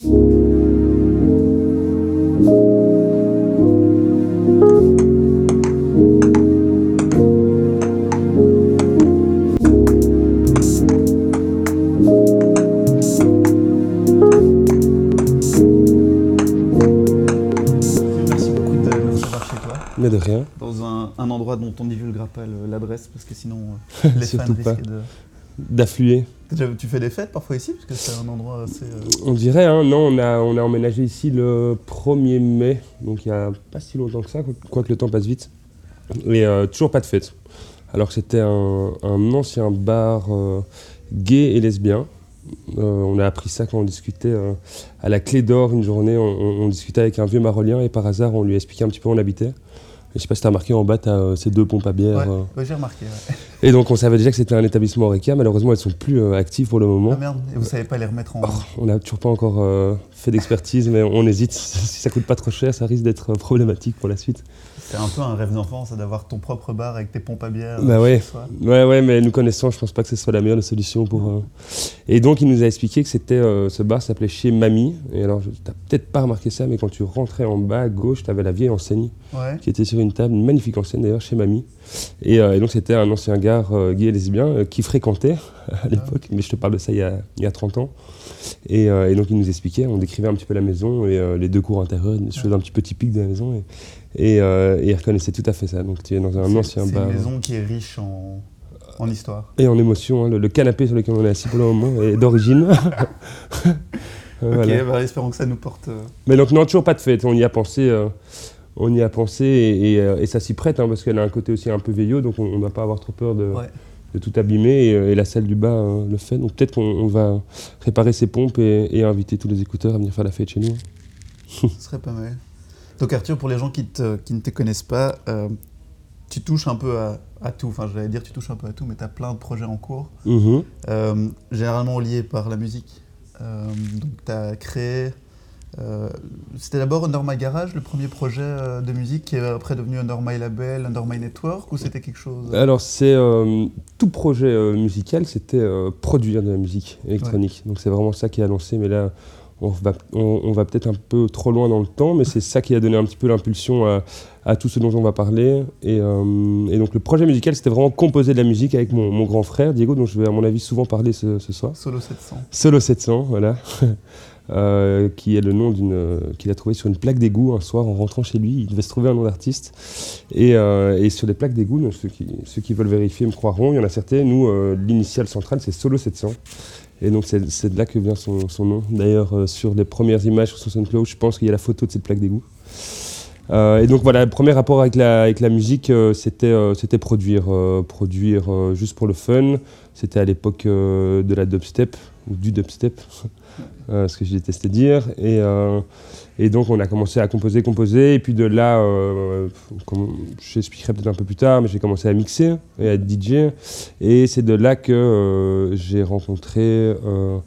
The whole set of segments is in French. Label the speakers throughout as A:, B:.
A: Mais de rien.
B: dans un, un endroit dont on ne divulguera pas l'adresse, parce que sinon euh, les fans de...
A: D'affluer.
B: Tu fais des fêtes parfois ici, parce que c'est un endroit assez... euh,
A: On dirait, hein, non, on a, emménagé ici le 1er mai, donc il n'y a pas si longtemps que ça, quoique le temps passe vite. Et euh, toujours pas de fête. Alors c'était un, ancien bar euh, gay et lesbien. On a appris ça quand on discutait à la Clé d'Or une journée. On, on- discutait avec un vieux marolien et par hasard, on lui a expliqué un petit peu où on habitait. Je sais pas si t'as remarqué en bas, t'as euh, ces deux pompes à bière.
B: Ouais,
A: euh.
B: ouais, j'ai remarqué. ouais.
A: Et donc on savait déjà que c'était un établissement Oreca. Malheureusement, elles sont plus euh, actives pour le moment.
B: Ah merde, et vous savez pas les remettre en...
A: Oh, on n'a toujours pas encore euh, fait d'expertise, mais on hésite. Si ça coûte pas trop cher, ça risque d'être problématique pour la suite.
B: C'est un peu un rêve d'enfant, ça d'avoir ton propre bar avec tes pompes à bière.
A: Bah
B: euh,
A: ouais. Ouais, ouais, mais nous connaissant, je pense pas que ce soit la meilleure des solutions pour. euh. Et donc, il nous a expliqué que c'était euh, ce bar s'appelait chez Mamie. Et alors, je- t'as peut-être pas remarqué ça, mais quand tu rentrais en bas à gauche, t'avais la vieille enseigne
B: Ouais.
A: qui était sur une table, une magnifique enseigne d'ailleurs chez Mamie. Et, euh, et donc, c'était un ancien gars gay et lesbien qui fréquentait à l'époque, mais je te parle de ça il y a, il y a 30 ans. Et, et donc, il nous expliquait, on décrivait un petit peu la maison et les deux cours intérieurs, des choses un petit peu typiques de la maison. Et, et, euh, et il reconnaissait tout à fait ça. Donc, tu es dans un
B: C'est-
A: ancien
B: C'est
A: bar.
B: une maison qui est riche en, en histoire.
A: Et en émotion, hein, le, le canapé sur lequel on est assis pour le moment est d'origine.
B: Ok,
A: voilà.
B: bah, espérons que ça nous porte... euh,
A: Mais donc non, toujours pas de fête. On y a pensé, euh, on y a pensé et, et, euh, et ça s'y prête hein, parce qu'elle a un côté aussi un peu vieillot, donc on ne doit pas avoir trop peur de,
B: Ouais.
A: de tout abîmer. Et, la salle du bas euh, le fait. Donc peut-être qu'on on va réparer ses pompes et, et inviter tous les écouteurs à venir faire la fête chez nous.
B: Ce serait pas mal. Donc Arthur, pour les gens qui, te- qui ne te connaissent pas, euh, tu touches un peu à, à tout. Enfin, j'allais dire tu touches un peu à tout, mais tu as plein de projets en cours,
A: Mhm.
B: euh, généralement liés par la musique. Euh, donc tu as créé... C'était d'abord Under My Garage, le premier projet de musique, qui est après devenu Under My Label, Under My Network, ou c'était quelque chose
A: Alors c'est tout projet musical, c'était produire de la musique électronique. Donc c'est vraiment ça qui a lancé. Mais là, on va, on, on va peut-être un peu trop loin dans le temps, mais c'est ça qui a donné un petit peu l'impulsion à, à tout ce dont on va parler. Et, euh, et donc le projet musical, c'était vraiment composer de la musique avec mon, mon grand frère Diego, dont je vais à mon avis souvent parler ce, ce soir.
B: Solo 700.
A: Solo 700, voilà. Euh, qui est le nom d'une qu'il a trouvé sur une plaque d'égout un soir en rentrant chez lui. Il devait se trouver un nom d'artiste. Et, euh, et sur les plaques d'égout, ceux qui, ceux qui veulent vérifier me croiront, il y en a certaines. Nous, l'initiale centrale, c'est Solo 700. Et donc c'est de là que vient son, son nom. D'ailleurs, euh, sur les premières images sur SoundCloud, je pense qu'il y a la photo de cette plaque d'égout. Euh, et donc voilà, le premier rapport avec la, avec la musique, euh, c'était produire, produire juste pour le fun. C'était à l'époque de la dubstep, ou du dubstep, ce que je détestais dire. Et, et donc on a commencé à composer, composer, et puis de là, euh, j'expliquerai peut-être un peu plus tard, mais j'ai commencé à mixer et à DJ. Et c'est de là que euh, j'ai rencontré euh,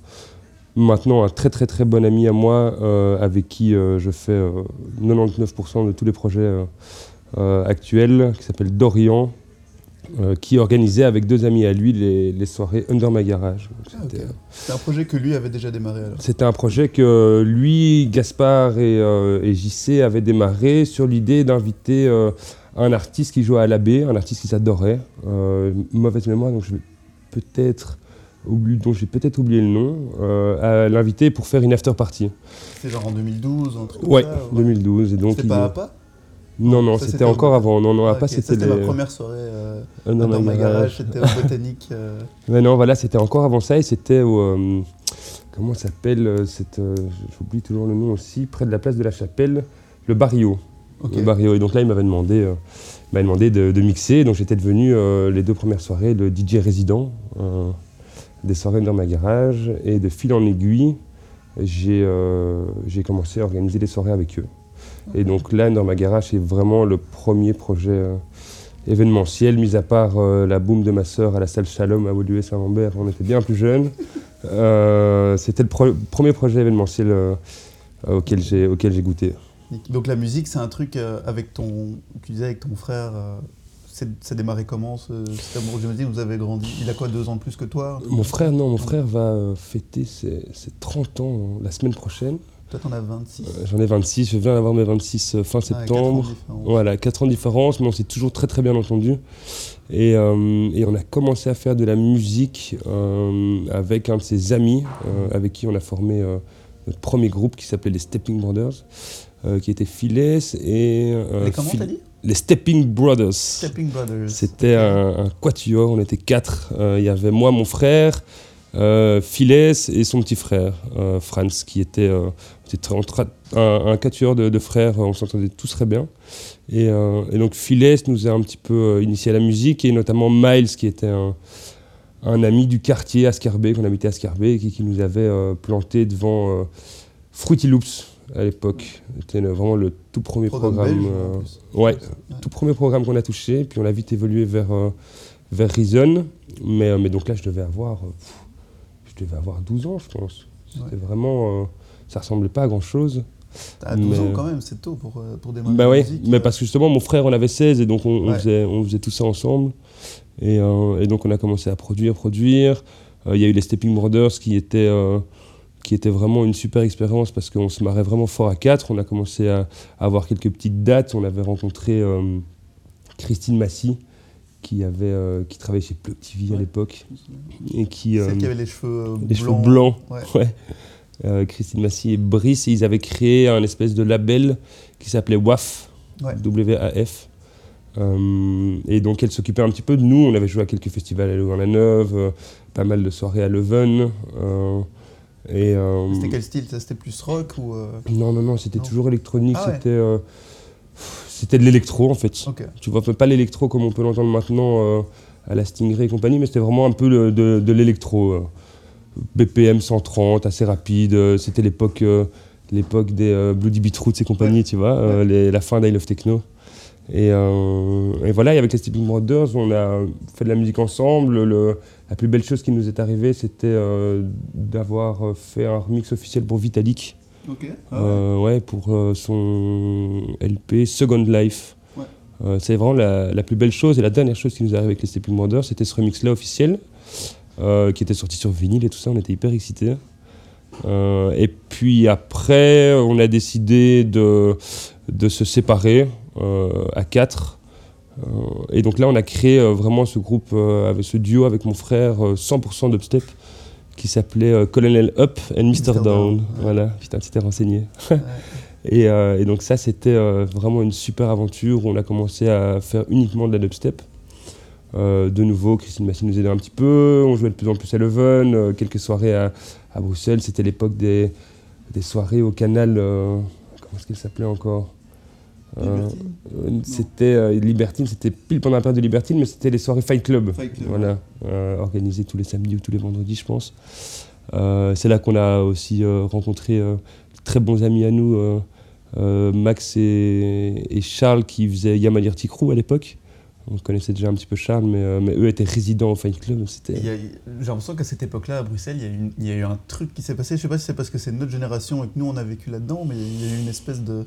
A: maintenant un très très très bon ami à moi, euh, avec qui je fais euh, 99% de tous les projets actuels, qui s'appelle Dorian. Euh, qui organisait avec deux amis à lui les, les soirées Under My Garage.
B: Ah,
A: c'était,
B: C'est un projet que lui avait déjà démarré alors.
A: c'était un projet que lui, Gaspard et, euh, et JC avaient démarré sur l'idée d'inviter euh, un artiste qui jouait à l'abbé, un artiste qu'ils adoraient. Euh, mauvaise mémoire, donc je vais peut-être dont j'ai peut-être oublié le nom, euh, à l'inviter pour faire une after party.
B: C'est genre en 2012, un truc comme
A: Ouais,
B: ça ou-
A: 2012. Et donc
B: C'était pas à pas?
A: Non, non, c'était encore avant. Non, non,
B: Ah,
A: c'était les...
B: ma première soirée euh, dans ma garage, c'était au Botanique. euh,
A: Mais non, voilà, c'était encore avant ça et c'était au. euh, comment ça s'appelle J'oublie toujours le nom aussi, près de la place de la Chapelle, le Barrio. Le Barrio. Et donc là, il m'avait demandé, il demandé de, de mixer. Donc j'étais devenu les deux premières soirées le DJ résident des soirées dans ma garage. Et de fil en aiguille, j'ai j'ai commencé à organiser des soirées avec eux. Et donc là, dans ma garage, c'est vraiment le premier projet euh, événementiel, mis à part euh, la boum de ma sœur à la salle Shalom à Woluwe Saint-Lambert, on était bien plus jeunes. Euh, C'était le pro- premier projet événementiel auquel j'ai goûté.
B: Donc la musique, c'est un truc avec ton, tu disais avec ton frère, ça démarré comment ce, cet amour J'imagine vous avez grandi. Il a quoi, deux ans de plus que toi?
A: Mon frère, non, mon frère va fêter ses, ses 30 ans la semaine prochaine.
B: Toi, t'en as 26.
A: Euh, J'en ai 26, je viens d'avoir mes 26 euh, fin
B: Ah, ans
A: septembre.
B: différence.
A: Voilà, 4 ans de différence, mais on s'est toujours très très bien entendu. Et, euh, et on a commencé à faire de la musique euh, avec un de ses amis, euh, avec qui on a formé notre premier groupe qui s'appelait les Stepping Brothers, qui était Philes et...
B: Mais comment t'as dit?
A: Les Stepping Brothers.
B: Stepping Brothers.
A: C'était un, un quatuor, on était quatre. Il y avait moi, mon frère, euh, et son petit frère, euh, Franz, qui était, euh, c'était un, un quatuor de, de frères, on s'entendait tous très bien. Et, euh, et donc Philes nous a un petit peu euh, initié à la musique, et notamment Miles, qui était un, un ami du quartier à Scarbeck, qu'on habitait à Scarbeck, et qui, qui nous avait euh, planté devant euh, Fruity Loops à l'époque. C'était vraiment le tout premier
B: Programme
A: programme.
B: belge,
A: euh, ouais, tout premier programme qu'on a touché, puis on a vite évolué vers, euh, vers Reason. Mais, mais donc là, je devais avoir, pff, je devais avoir 12 ans, je pense. C'était vraiment, ça ressemblait pas à grand chose.
B: À 12 ans quand même, c'est tôt pour, euh, pour démarrer
A: Bah
B: la musique.
A: mais parce que justement, mon frère en avait 16 et donc on, on faisait, on faisait tout ça ensemble. Et, euh, et donc on a commencé à produire, produire. Euh, Il y a eu les Stepping Brothers qui étaient, euh, qui étaient vraiment une super expérience parce qu'on se marrait vraiment fort à quatre. On a commencé à, à avoir quelques petites dates. On avait rencontré Christine Massy qui, avait, euh, qui travaillait chez Plug TV à
B: Ouais.
A: l'époque et qui,
B: Celle qui avait les cheveux euh,
A: les cheveux
B: blancs.
A: blancs.
B: Ouais.
A: Ouais. Euh, Christine Massy et Brice, et ils avaient créé un espèce de label qui s'appelait WAF.
B: Ouais.
A: W-A-F. Euh, et donc elle s'occupait un petit peu de nous. On avait joué à quelques festivals à Louvain-la-Neuve, euh, pas mal de soirées à Leuven. euh, et,
B: C'était quel style? C'était plus rock ou.
A: Non, non, non, c'était toujours électronique.
B: Ah.
A: C'était c'était de l'électro en fait. Tu vois, pas l'électro comme on peut l'entendre maintenant à la Stingray et compagnie, mais c'était vraiment un peu le- de, de l'électro. BPM 130, assez rapide. euh, C'était l'époque euh, l'époque des euh, Bloody Beetroots et compagnie, tu vois, les- la fin d'I Love Techno. Et, et voilà, et avec les Stepping Brothers, on a fait de la musique ensemble. Le- la plus belle chose qui nous est arrivée, c'était d'avoir fait un remix officiel pour Vitalik.
B: Ok.
A: Euh, ouais, pour euh, son LP Second Life.
B: Ouais.
A: Euh, c'est vraiment la, la plus belle chose et la dernière chose qui nous arrive avec les Stepping Brothers, c'était ce remix-là officiel, qui était sorti sur vinyle et tout ça, on était hyper excités. Euh, et puis après, on a décidé de, de se séparer euh, à quatre. Euh, et donc là, on a créé euh, vraiment ce groupe, euh, avec ce duo avec mon frère, euh, 100% dubstep, qui s'appelait euh, Colonel Up and Mr.
B: Mr.
A: Down.
B: Down, ouais.
A: Voilà, putain, tu t'es renseigné.
B: Ouais.
A: Et, euh, et donc ça, c'était euh, vraiment une super aventure où on a commencé à faire uniquement de la dubstep. Euh, de nouveau, Christine Massy nous aidait un petit peu, on jouait de plus en plus à Leuven, euh, quelques soirées à, à Bruxelles, c'était l'époque des, des soirées au canal, euh, comment est-ce qu'elle s'appelait encore C'était Libertine, c'était pile pendant la période de Libertine, mais c'était les soirées Fight Club.
B: Fight Club,
A: Voilà, organisées tous les samedis ou tous les vendredis, je pense. C'est là qu'on a aussi rencontré de très bons amis à nous, Max et, et Charles qui faisaient Yamalirti Crew à l'époque. On connaissait déjà un petit peu Charles, mais, euh, mais eux étaient résidents au Fight Club. C'était...
B: J'ai l'impression qu'à cette époque-là, à Bruxelles, il y, a eu une- il y a eu un truc qui s'est passé. Je sais pas si c'est parce que c'est notre génération et que nous, on a vécu là-dedans, mais il y a eu une espèce de,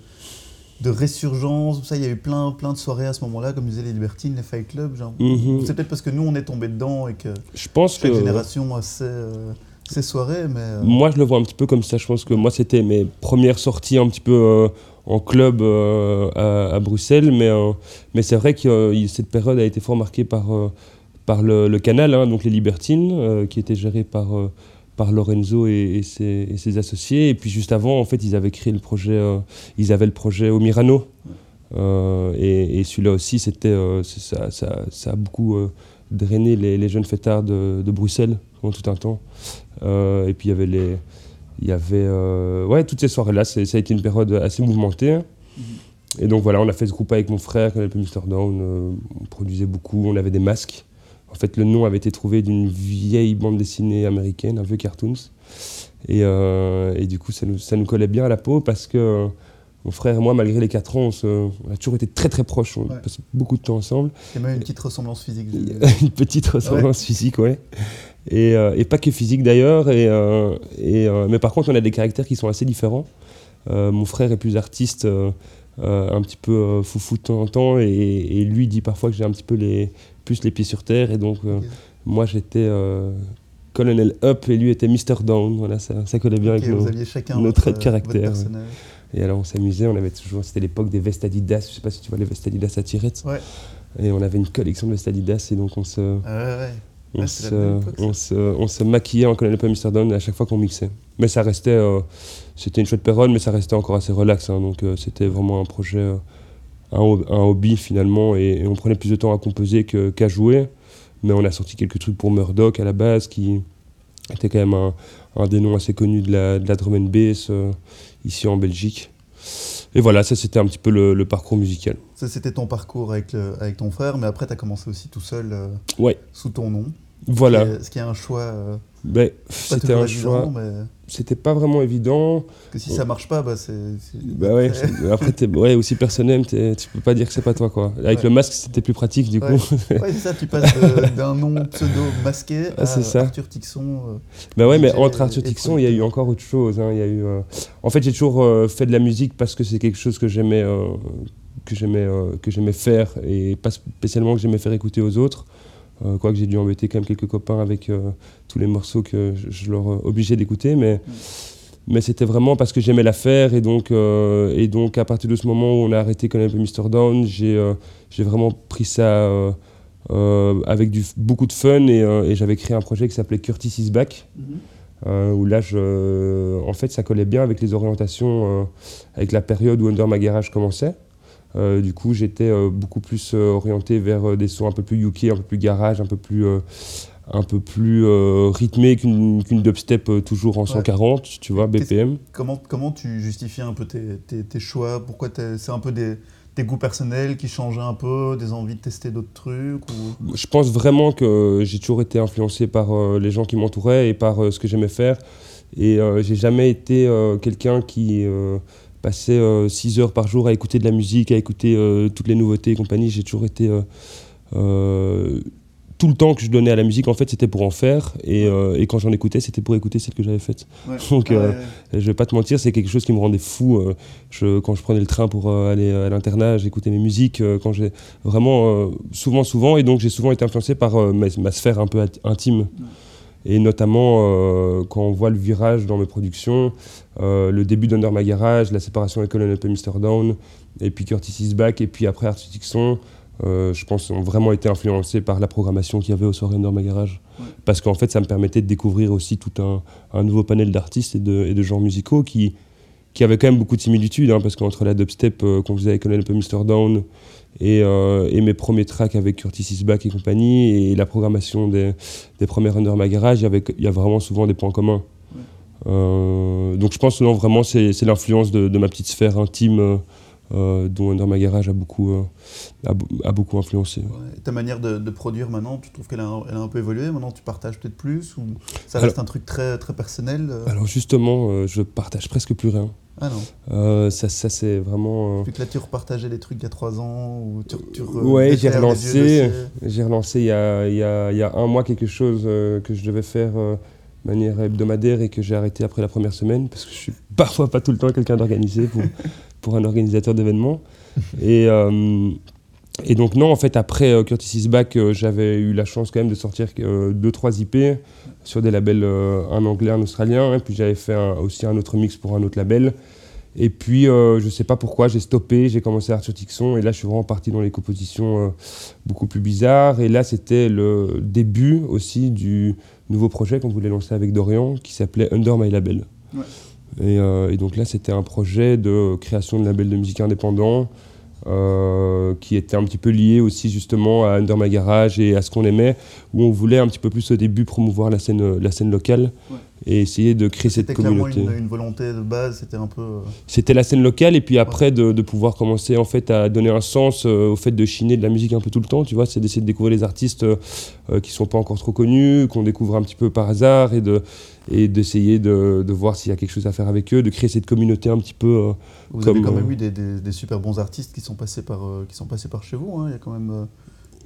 B: de résurgence. Ça, il y a eu plein, plein de soirées à ce moment-là, comme disaient les Libertines, les Fight Club. Genre.
A: Mhm.
B: C'est peut-être parce que nous, on est tombé dedans et que
A: Je pense que
B: chaque génération a ses, euh, ses soirées, mais... euh,
A: moi je le vois un petit peu comme ça. Je pense que moi c'était mes premières sorties un petit peu en club euh, à, Bruxelles, mais, euh, mais c'est vrai que euh, cette période a été fort marquée par, le, canal, hein, donc les Libertines, qui était géré par, Lorenzo et, ses, associés. Et puis juste avant, en fait, ils avaient créé le projet, ils avaient le projet au Mirano. Et celui-là aussi, ça, a beaucoup drainé les, jeunes fêtards de, de Bruxelles pendant tout un temps. Et puis il y avait les, il y avait, euh, ouais, toutes ces soirées-là, ça a été une période assez mouvementée. Et donc voilà, on a fait ce groupe avec mon frère, qui s'appelait Mr. Down. euh, on produisait beaucoup, on avait des masques. En fait, le nom avait été trouvé d'une vieille bande dessinée américaine, un vieux cartoons. Et, euh, et du coup, ça nous, ça nous collait bien à la peau parce que euh, mon frère et moi, malgré les 4 ans, on, se- on a toujours été très très proches. On
B: Ouais.
A: passait beaucoup de temps ensemble.
B: Il y a même une petite ressemblance physique.
A: a une petite ressemblance physique, ouais. Et, euh, et pas que physique d'ailleurs. Et, euh, et, euh, mais par contre, on a des caractères qui sont assez différents. Mon frère est plus artiste, un petit peu foufou de temps en temps. Et, lui dit parfois que j'ai un petit peu les, plus les pieds sur terre. Et donc, moi, j'étais Colonel Up et lui était Mr. Down. Voilà, ça, ça collait bien avec nos, traits de caractère. Et alors on s'amusait, on avait toujours, c'était l'époque des vestes Adidas, je sais pas si tu vois les vestes Adidas à tirettes.
B: Ouais.
A: Et on avait une collection de vestes Adidas et donc on se, ah On, se, on, se, on, se, maquillait en Colonel Up Mr. Down à chaque fois qu'on mixait. Mais ça restait, euh, c'était une chouette période, mais ça restait encore assez relax. Hein, donc euh, c'était vraiment un projet, euh, un, un, hobby finalement, et, on prenait plus de temps à composer qu'à jouer mais on a sorti quelques trucs pour Murdoch à la base, qui était quand même un, des noms assez connus de la, de la drum and bass ici en Belgique. Et voilà, ça c'était un petit peu le, parcours musical.
B: Ça c'était ton parcours avec, avec ton frère, mais après tu as commencé aussi tout seul
A: ouais.
B: sous ton nom.
A: Voilà.
B: Ce qui est, un choix. Euh,
A: ben, c'était un choix. Mais... C'était pas vraiment évident.
B: Parce que si ça marche pas, bah c'est.
A: Bah ouais, après, t'es ouais, aussi personnel, tu peux pas dire que c'est pas toi, quoi. Avec le masque, c'était plus pratique, du coup.
B: ouais, c'est ça, tu passes d'un nom pseudo masqué à ça. Arthur Tixon. Euh,
A: bah ouais, mais entre Arthur Tixon, il y a eu encore autre chose. Hein. Y a eu, euh, En fait, j'ai toujours euh, fait de la musique parce que c'est quelque chose que j'aimais que j'aimais que j'aimais faire et pas spécialement que j'aimais faire écouter aux autres. Euh, quoique j'ai dû embêter quand même quelques copains avec euh, tous les morceaux que je, leur euh, obligeais d'écouter, mais, mais c'était vraiment parce que j'aimais la faire et donc, et donc à partir de ce moment où on a arrêté quand même Mr. Down, j'ai vraiment pris ça avec du, beaucoup de fun et, j'avais créé un projet qui s'appelait Curtis is Back. Mm-hmm. où là, je, en fait, ça collait bien avec les orientations, avec la période où Under My Garage commençait. Euh, du coup, j'étais euh, beaucoup plus euh, orienté vers des sons un peu plus UK, un peu plus garage, un peu plus, un peu plus rythmé qu'une dubstep toujours en 140, tu vois, BPM.
B: Comment, comment tu justifies un peu tes, tes, choix? Pourquoi c'est un peu des, des, goûts personnels qui changeaient un peu, des envies de tester d'autres trucs
A: Je pense vraiment que j'ai toujours été influencé par les gens qui m'entouraient et par ce que j'aimais faire. Et j'ai jamais été quelqu'un qui passer 6 euh, heures par jour à écouter de la musique, à écouter euh, toutes les nouveautés et compagnie. J'ai toujours été euh, tout le temps que je donnais à la musique, en fait, c'était pour en faire. Et, et quand j'en écoutais, c'était pour écouter celle que j'avais faite. Donc, je vais pas te mentir, c'est quelque chose qui me rendait fou. je, quand je prenais le train pour aller à l'internat, j'écoutais mes musiques. quand j'ai vraiment, souvent, souvent. Et donc, j'ai souvent été influencé par ma, ma, sphère un peu intime. Et notamment, euh, quand on voit le virage dans mes productions, euh, le début d'Under My Garage, la séparation avec Colonel Mr. Down, et puis Curtis is Back, et puis après Arthur Dixon, euh, je pense ont vraiment été influencés par la programmation qu'il y avait au soirée Under My Garage. Parce qu'en fait, ça me permettait de découvrir aussi tout un, un nouveau panel d'artistes et de, et de genres musicaux qui, qui avaient quand même beaucoup de similitudes, hein, parce qu'entre la dubstep qu'on faisait avec Up et Mr. Down, euh, et, mes premiers tracks avec Curtis Isbach et compagnie, et la programmation des, des premières Under My Garage, il y, a vraiment souvent des points communs. Euh, donc je pense que non, vraiment, c'est l'influence de, ma petite sphère intime euh, dont Under My Garage a beaucoup, a, beaucoup influencé.
B: ta manière de, produire maintenant, tu trouves qu'elle a, elle a, un peu évolué? Maintenant, tu partages peut-être plus Ou ça reste un truc très, très personnel
A: Alors justement, je partage presque plus rien.
B: Ah non.
A: Euh, ça, ça c'est vraiment.
B: Puis que là, tu repartageais les trucs il y a trois ans ou tu, tu
A: Ouais, j'ai relancé. J'ai relancé il y, a, il, y a, il y, a, un mois quelque chose euh, que je devais faire euh, de manière hebdomadaire et que j'ai arrêté après la première semaine parce que je suis parfois pas tout le temps quelqu'un d'organisé pour, pour un organisateur d'événements. et, et donc, non, en fait, après Curtis is Back, j'avais eu la chance quand même de sortir deux, trois IP sur des labels, euh, un anglais, un australien. Et puis j'avais fait aussi un autre mix pour un autre label. Et puis, euh, je ne sais pas pourquoi, j'ai stoppé, j'ai commencé Arthur Tixon, et là, je suis vraiment parti dans les compositions euh, beaucoup plus bizarres. Et là, c'était le début aussi du nouveau projet qu'on voulait lancer avec Dorian, qui s'appelait Under My Label. Et, et, donc là, c'était un projet de création de label de musique indépendant, euh, qui était un petit peu lié aussi justement à Under My Garage et à ce qu'on aimait, où on voulait un petit peu plus au début promouvoir la scène, la scène locale et essayer de créer cette communauté.
B: C'était une, volonté de base, c'était un peu... Euh,
A: c'était la scène locale et puis après de, de, pouvoir commencer en fait à donner un sens euh, au fait de chiner de la musique un peu tout le temps, tu vois, c'est d'essayer de découvrir les artistes qui qui sont pas encore trop connus, qu'on découvre un petit peu par hasard et de et d'essayer de, de, voir s'il y a quelque chose à faire avec eux, de créer cette communauté un petit peu
B: vous avez quand même euh, eu des, des, super bons artistes qui sont passés par, euh, qui sont passés par chez vous. Hein. Il y a quand même.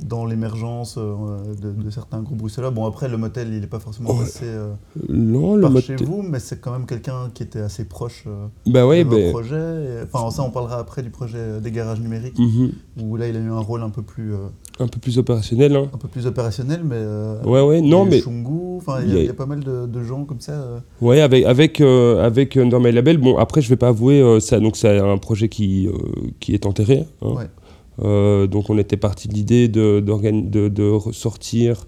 B: Dans l'émergence euh, de, de certains groupes bruxellois. Bon, après, le motel, il n'est pas forcément
A: Ouais.
B: passé euh,
A: Non, le
B: par
A: mot.
B: chez vous, mais c'est quand même quelqu'un qui était assez proche euh,
A: Bah ouais,
B: de vos
A: ben.
B: projets. Et- Enfin, ça, on parlera après du projet des garages numériques,
A: mhm,
B: où là, il a eu un rôle un peu plus, euh,
A: Un peu plus opérationnel. Hein.
B: un peu plus opérationnel, mais... euh,
A: Ouais, ouais, non, mais.
B: Shungu, il y,
A: y
B: a- y pas mal de, de gens comme ça. euh,
A: Ouais, avec, avec, avec Under My Label, bon, après, je vais pas avouer, ça, donc c'est un projet qui, qui est enterré. hein.
B: Ouais.
A: Euh, donc, on était parti de l'idée de, de, de ressortir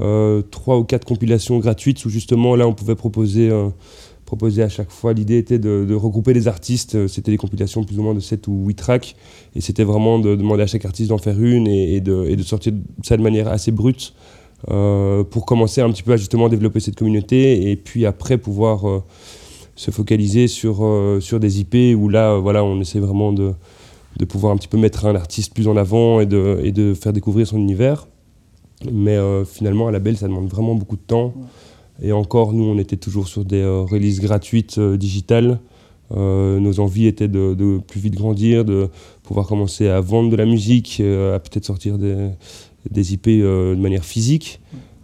A: euh, trois ou quatre compilations gratuites où justement, là, on pouvait proposer, euh, proposer à chaque fois. L'idée était de, regrouper les artistes. C'était des compilations plus ou moins de 7 ou 8 tracks. Et c'était vraiment de demander à chaque artiste d'en faire une et, de, sortir ça de manière assez brute. pour commencer un petit peu à justement développer cette communauté et puis après pouvoir se focaliser sur, sur des IP où là voilà on essaie vraiment de, de pouvoir un petit peu mettre un artiste plus en avant et de, et de faire découvrir son univers. Mais euh, finalement à la belle ça demande vraiment beaucoup de temps. Et encore nous on était toujours sur des euh, releases gratuites euh, digitales. Euh, nos envies étaient de, plus vite grandir de pouvoir commencer à vendre de la musique à peut-être sortir des, des IP de manière physique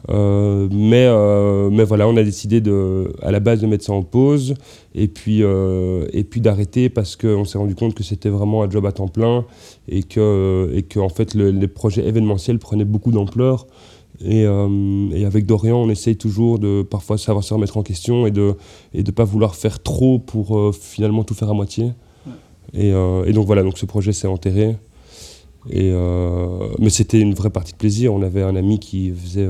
A: euh, mais, euh, mais voilà, on a décidé de, à la base de mettre ça en pause et puis, euh, et puis d'arrêter parce qu'on s'est rendu compte que c'était vraiment un job à temps plein et que, et que en fait, le- les projets événementiels prenaient beaucoup d'ampleur. Et, et avec Dorian, on essaye toujours de parfois savoir se remettre en question et de ne et de pas vouloir faire trop pour finalement tout faire à moitié. Et, et donc voilà, donc ce projet s'est enterré. Et, mais c'était une vraie partie de plaisir. On avait un ami qui faisait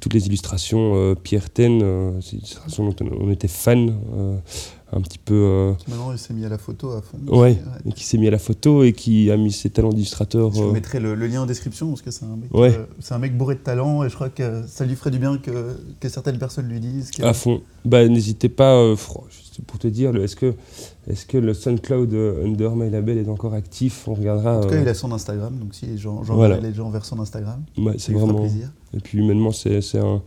A: toutes les illustrations, euh, Pierre Ten, euh, c'est une illustration dont on, était fan, euh, un petit peu, euh,
B: Maintenant, il s'est mis à la photo à fond.
A: ouais, et qui s'est mis à la photo et qui a mis ses talents d'illustrateur.
B: Je mettrai le, le lien en description parce que c'est un, mec,
A: Ouais.
B: c'est un mec bourré de talent et je crois que ça lui ferait du bien que, que certaines personnes lui disent. que-
A: à fond. Bah, n'hésitez pas, juste pour te dire, est-ce que, est que le SoundCloud euh, Under My Label est encore actif? On regardera.
B: En tout cas,
A: euh,
B: il a son Instagram, donc si j'en j'en
A: Voilà.
B: les gens vers son Instagram,
A: ouais, c'est vraiment.
B: plaisir.
A: Et puis humainement, c'est un,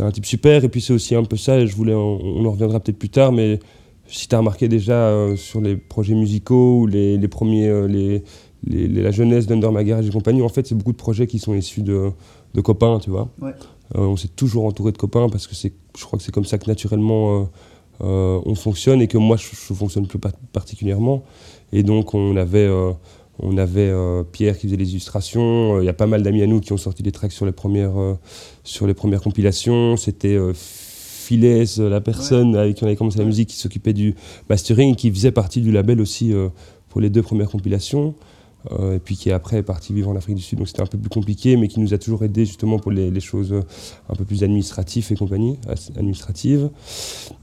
A: un type super. Et puis c'est aussi un peu ça, et je voulais, on en reviendra peut-être plus tard, mais si tu as remarqué déjà euh, sur les projets musicaux ou les, les premiers, euh, les, les- les- la jeunesse d'Under My Garage et compagnie, en fait, c'est beaucoup de projets qui sont issus de, de copains, tu vois.
B: Ouais.
A: Euh, on s'est toujours entouré de copains parce que je crois que c'est comme ça que naturellement on fonctionne et que moi je, je fonctionne plus pa- particulièrement. Et donc on avait, euh, on avait euh, Pierre qui faisait les illustrations. Euh, Il y a pas mal d'amis à nous qui ont sorti des tracks sur les premières, euh, sur les premières compilations. C'était euh, Philès, la personne avec qui on avait commencé la musique, qui s'occupait du mastering, qui faisait partie du label aussi euh, pour les deux premières compilations. Euh, et puis qui après est parti vivre en Afrique du Sud, donc c'était un peu plus compliqué, mais qui nous a toujours aidé justement pour les, choses euh, un peu plus administratives et compagnie, administratives.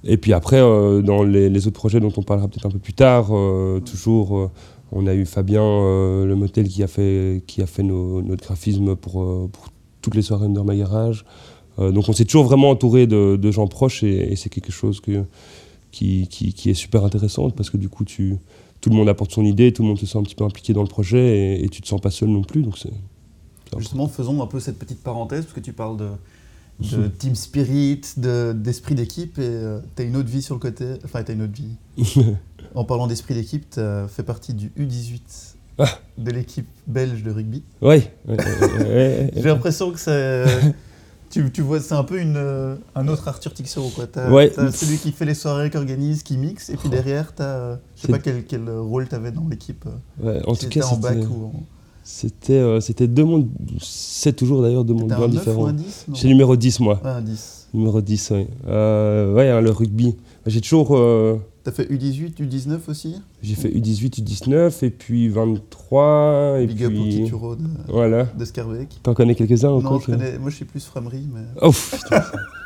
A: Et puis après, euh, dans les, autres projets dont on parlera peut-être un peu plus tard, toujours, on a eu Fabien, le motel, qui a fait, qui a fait notre graphisme pour, pour toutes les soirées Under My Garage. Donc on s'est toujours vraiment entouré de, gens proches et, c'est quelque chose qui, qui est super intéressant parce que du coup, tu, tout le monde apporte son idée, tout le monde se sent un petit peu impliqué dans le projet et, et tu te sens pas seul non plus. Donc c'est,
B: Justement, faisons un peu cette petite parenthèse parce que tu parles de, de team spirit, de- d'esprit d'équipe et tu as une autre vie sur le côté. Enfin, tu as une autre vie. en parlant d'esprit d'équipe, tu fait partie du U18
A: Ah.
B: de l'équipe belge de rugby.
A: Ouais, ouais, ouais.
B: J'ai l'impression que c'est. Tu, tu vois, c'est un peu une, euh, un autre Arthur Tixero. Quoi. T'as,
A: Ouais.
B: t'as celui qui fait les soirées, qui organise, qui mixe, et puis derrière, t'as, euh, je sais
A: C'est-
B: pas quel, quel rôle tu avais dans l'équipe. euh,
A: Ouais, en
B: si
A: tout cas,
B: en bac
A: c'était,
B: ou en.
A: c'était, euh, c'était deux mondes, c'est toujours d'ailleurs deux mondes bien
B: un 9 ou
A: différents.
B: un 10 non
A: J'ai numéro 10 moi.
B: 10.
A: Numéro 10, oui. Ouais, hein, le rugby. J'ai toujours. Euh,
B: T'as fait U18, U19 aussi?
A: J'ai fait U18, U19, et puis 23, et
B: Big up au
A: puis.
B: petit Turo de,
A: Voilà.
B: de Scarbeck.
A: T'en connais quelques-uns ou
B: Non, je connais, moi je suis plus framerie, mais.
A: Oh, putain,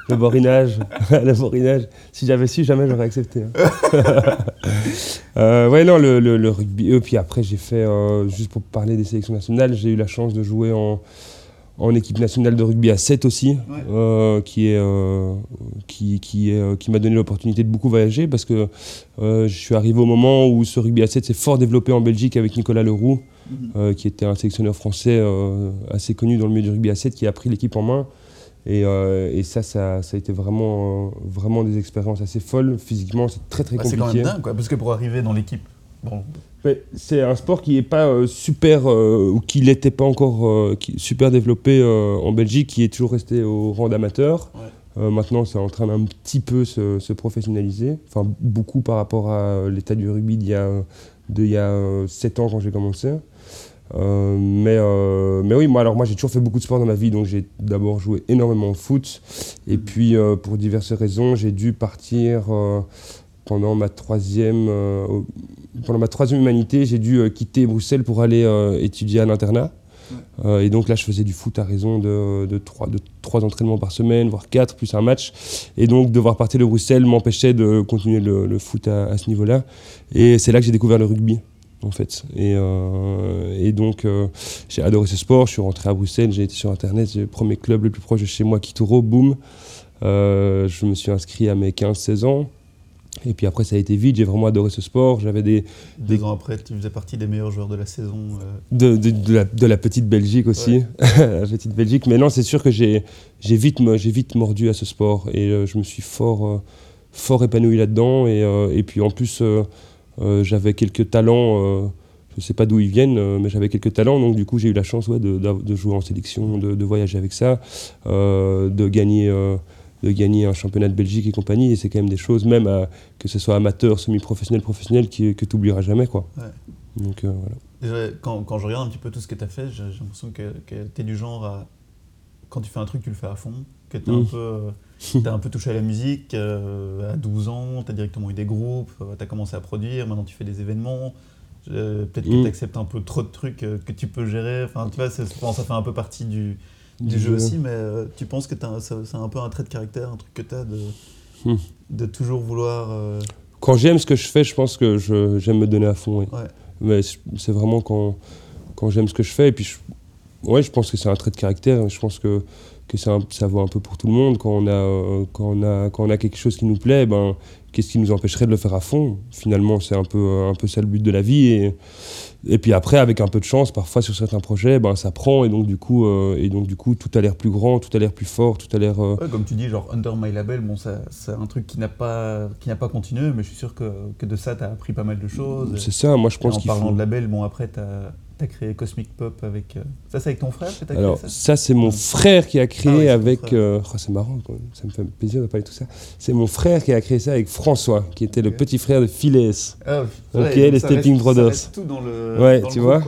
A: le borinage. le borinage. Si j'avais su, jamais j'aurais accepté. hein. Euh, ouais, non, le, le- le rugby. Et puis après, j'ai fait, euh, juste pour parler des sélections nationales, j'ai eu la chance de jouer en, en équipe nationale de rugby à 7 aussi,
B: Ouais.
A: euh, qui est, euh, qui, qui, est, euh, qui m'a donné l'opportunité de beaucoup voyager parce que je suis arrivé au moment où ce rugby à 7 s'est fort développé en Belgique avec Nicolas Leroux,
B: Mhm.
A: qui était un sélectionneur français assez connu dans le milieu du rugby à 7, qui a pris l'équipe en main. Et, et ça, ça, ça a été vraiment, vraiment des expériences assez folles. Physiquement, c'est très très
B: Bah, c'est
A: compliqué.
B: quand même dingue, quoi, parce que pour arriver dans l'équipe Bon,
A: c'est un sport qui est pas euh, super euh, ou qui n'était pas encore euh, qui- super développé en Belgique, qui est toujours resté au rang d'amateur.
B: Ouais.
A: Maintenant, c'est en train d'un petit peu se, se professionnaliser, enfin beaucoup par rapport à l'état du rugby d'il y a il y a 7 ans quand j'ai commencé. Euh, mais, euh, mais oui, moi, alors moi j'ai toujours fait beaucoup de sport dans ma vie, donc j'ai d'abord joué énormément au foot, et puis euh, pour diverses raisons, j'ai dû partir pendant ma troisième, pendant ma troisième humanité, j'ai dû euh, quitter Bruxelles pour aller euh, étudier à l'internat. Euh, et donc là, je faisais du foot à raison de, de, trois, de trois entraînements par semaine, voire quatre, plus un match. Et donc, devoir partir de Bruxelles m'empêchait de continuer le, le foot à, à ce niveau-là. Et c'est là que j'ai découvert le rugby, en fait. Et, euh, et donc, euh, j'ai adoré ce sport. Je suis rentré à Bruxelles, j'ai été sur Internet, le premier club le plus proche de chez moi, Kituro, boum. Je me suis inscrit à mes 15-16 ans. Et puis après, ça a été vite, j'ai vraiment adoré ce sport. J'avais des,
B: deux ans après, tu faisais partie des meilleurs joueurs de la saison. euh,
A: de, de, de la, de la petite Belgique aussi. la petite Belgique. Mais non, c'est sûr que j'ai vite, vite mordu à ce sport et euh, je me suis fort, euh, fort épanoui là-dedans. Et, et puis en plus, j'avais quelques talents. je ne sais pas d'où ils viennent, mais j'avais quelques talents. Donc du coup, j'ai eu la chance ouais, de, jouer en sélection, de, de voyager avec ça, de gagner. Euh, de gagner un championnat de Belgique et compagnie, et c'est quand même des choses, même à- que ce soit amateur, semi-professionnel, professionnel, qui, que tu n'oublieras jamais. Quoi.
B: Ouais.
A: Donc euh, voilà.
B: Quand, quand je regarde un petit peu tout ce que tu as fait, j'ai l'impression que, que tu es du genre à. Quand tu fais un truc, tu le fais à fond. Que tu un, peu, euh, t'as un peu touché à la musique. euh, à 12 ans, tu as directement eu des groupes, tu as commencé à produire, maintenant tu fais des événements. Euh, Peut-être que
A: Mm.
B: tu acceptes un peu trop de trucs euh, que tu peux gérer. Enfin, tu vois, c'est- je pense ça fait un peu partie du, du
A: Du
B: jeu
A: jeu.
B: aussi, mais euh, tu penses que ça- c'est un peu un trait de caractère, un truc que tu as de,
A: Hmm.
B: de toujours vouloir. euh,
A: Quand j'aime ce que je fais, je pense que je- j'aime me donner à fond. oui.
B: Ouais.
A: Mais c'est vraiment quand, quand j'aime ce que je fais. Et puis, je, ouais, je pense que c'est un trait de caractère. Je pense que, que un- ça vaut un peu pour tout le monde. Quand on, a, euh, quand, on a, quand on a quelque chose qui nous plaît, ben, qu'est-ce qui nous empêcherait de le faire à fond? Finalement, c'est un peu, un peu ça le but de la vie. Et, et puis après, avec un peu de chance, parfois sur certains projets, ben, ça prend. Et donc, du coup, euh, et donc, du coup tout a l'air plus grand, tout a l'air plus fort, tout a l'air. euh,
B: Ouais, comme tu dis, genre Under My Label, bon, c'est un truc qui n'a pas, qui pas continué, mais je suis sûr que, que de ça, tu as appris pas mal de choses.
A: c'est ça, moi je pense
B: en parlant
A: faut.
B: de label, bon, après, tu as, créé Cosmic Pop avec. euh, Ça, c'est avec ton frère que tu as
A: Alors,
B: créé ça
A: ça, c'est mon frère qui a créé
B: Ah oui, c'est
A: avec. euh, oh, c'est marrant, quoi. ça me fait plaisir de parler de tout ça. C'est mon frère qui a créé ça avec François, qui était le petit frère de Philès.
B: Ah,
A: Ok, les
B: ça
A: Stepping
B: reste- ça
A: Brothers.
B: reste tout dans le.
A: Ouais,
B: dans
A: tu vois.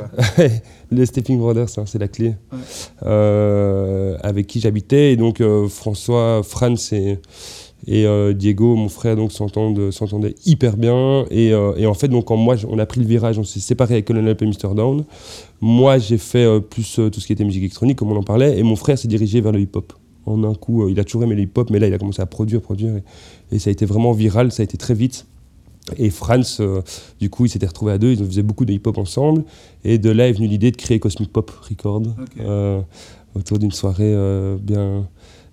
A: les Stepping Brothers, hein, c'est la clé.
B: Ouais.
A: Euh, avec qui j'habitais. Et donc, euh, François, Franz et, et euh, Diego, mon frère, donc s'entendaient hyper bien. Et, euh, et en fait, donc, quand moi, on a pris le virage, on s'est séparés avec Colonel et Mr. Down. Moi, j'ai fait euh, plus tout ce qui était musique électronique, comme on en parlait. Et mon frère s'est dirigé vers le hip-hop. En un coup, il a toujours aimé le hip-hop, mais là, il a commencé à produire, produire. Et, et ça a été vraiment viral, ça a été très vite. Et Franz, euh, du coup, ils s'étaient retrouvés à deux, ils faisaient beaucoup de hip-hop ensemble. Et de là est venue l'idée de créer Cosmic Pop Record euh, autour d'une soirée euh, bien,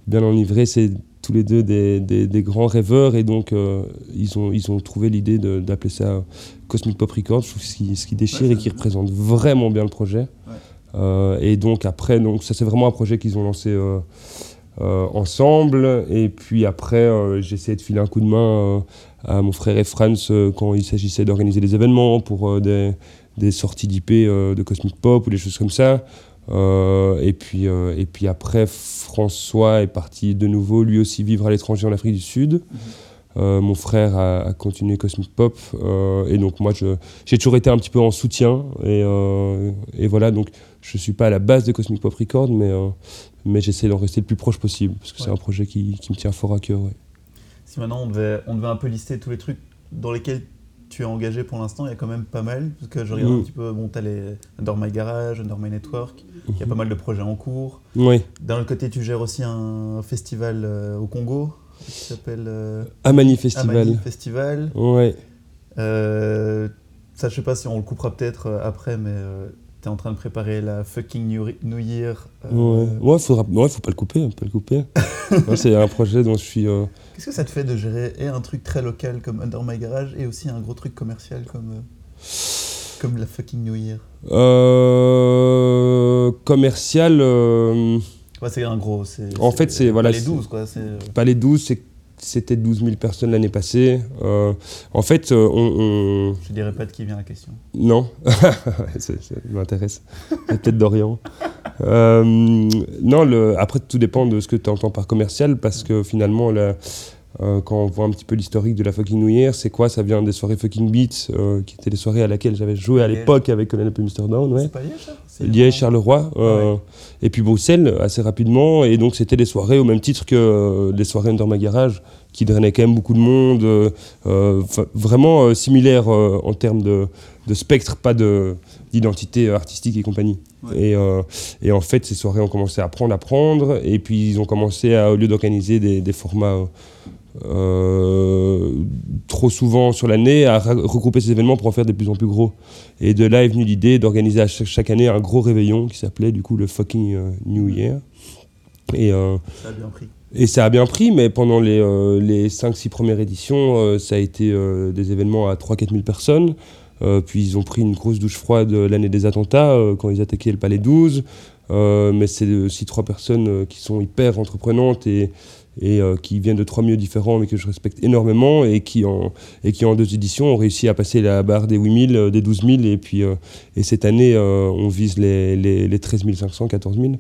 A: bien enivrée. C'est tous les deux des, des- des grands rêveurs et donc euh, ils, ont, ils ont trouvé l'idée d'appeler ça Cosmic Pop Record, je trouve ce qui, ce qui déchire
B: Ouais,
A: et qui représente vraiment bien le projet.
B: Ouais.
A: Euh, et donc après, donc, ça c'est vraiment un projet qu'ils ont lancé euh, ensemble. Et puis après, j'ai essayé de filer un coup de main à mon frère et Franz quand il s'agissait d'organiser des événements pour des, des sorties d'IP de Cosmic Pop ou des choses comme ça. Euh, et, puis, euh, et puis après, François est parti de nouveau, lui aussi, vivre à l'étranger en Afrique du Sud. Euh, mon frère a, a continué Cosmic Pop. et donc, moi, j'ai toujours été un petit peu en soutien. Et, et voilà, donc, je ne suis pas à la base de Cosmic Pop Record, mais, mais j'essaie d'en rester le plus proche possible. Parce que c'est un projet qui, qui me tient fort à cœur. ouais.
B: Si maintenant on devait, on devait un peu lister tous les trucs dans lesquels tu es engagé pour l'instant, il y a quand même pas mal. Parce que je regarde
A: Mm.
B: un petit peu, bon, tu as les Under My Garage, Under My Network, il y a pas mal de projets en cours.
A: Oui,
B: D'un autre côté, tu gères aussi un festival euh, au Congo qui s'appelle euh,
A: Amani Festival.
B: Amani Festival.
A: Ouais.
B: Euh, ça, je sais pas si on le coupera peut-être euh, après, mais tu es en train de préparer la fucking New, Year.
A: Ouais, ouais, faudra, ouais, faut pas le couper, faut pas le couper. Ouais, c'est un projet dont je suis. Euh,
B: Qu'est-ce que ça te fait de gérer et un truc très local comme Under My Garage et aussi un gros truc commercial comme, euh, comme la fucking New Year?
A: Euh, commercial. euh,
B: Ouais, c'est un gros.
A: En fait, c'est- voilà,
B: Les
A: c'est-
B: 12, quoi.
A: Palais 12, c'est c'était 12 000 personnes l'année passée. Euh, en fait, euh, on,
B: Je dirais pas de qui vient la question?
A: Non, ça, m'intéresse. Peut-être Dorian. Euh, non, le... après, tout dépend de ce que tu entends par commercial, parce que finalement, quand on voit un petit peu l'historique de la fucking New Year, c'est quoi? Ça vient des soirées fucking Beats, qui étaient les soirées à laquelle j'avais joué à l'époque avec Colonel Mr. Down. Ouais.
B: C'est pas Liège, ça?
A: Liège, Charleroi, ah et puis Bruxelles, assez rapidement. Et donc, c'était des soirées au même titre que les soirées Under My Garage qui drainait quand même beaucoup de monde, euh, euh, vraiment euh, similaire en termes de, spectre, pas d'identité artistique et compagnie. Et, et, en fait, ces soirées ont commencé à prendre, à prendre, et puis ils ont commencé, à, au lieu d'organiser des, formats trop souvent sur l'année, à regrouper ces événements pour en faire de plus en plus gros. Et de là est venue l'idée d'organiser chaque, année un gros réveillon qui s'appelait du coup le fucking New Year.
B: Et, ça a bien pris.
A: Et ça a bien pris, mais pendant les, euh, les 5-6 premières éditions, euh, ça a été euh, des événements à 3-4 000 personnes. puis ils ont pris une grosse douche froide l'année des attentats, quand ils attaquaient le Palais 12. mais c'est aussi trois personnes qui sont hyper entreprenantes et, et qui viennent de trois milieux différents, mais que je respecte énormément, et qui, en, deux éditions ont réussi à passer la barre des 8000, des 12 000, et puis et cette année, on vise les, les, les 13 500, 14 000.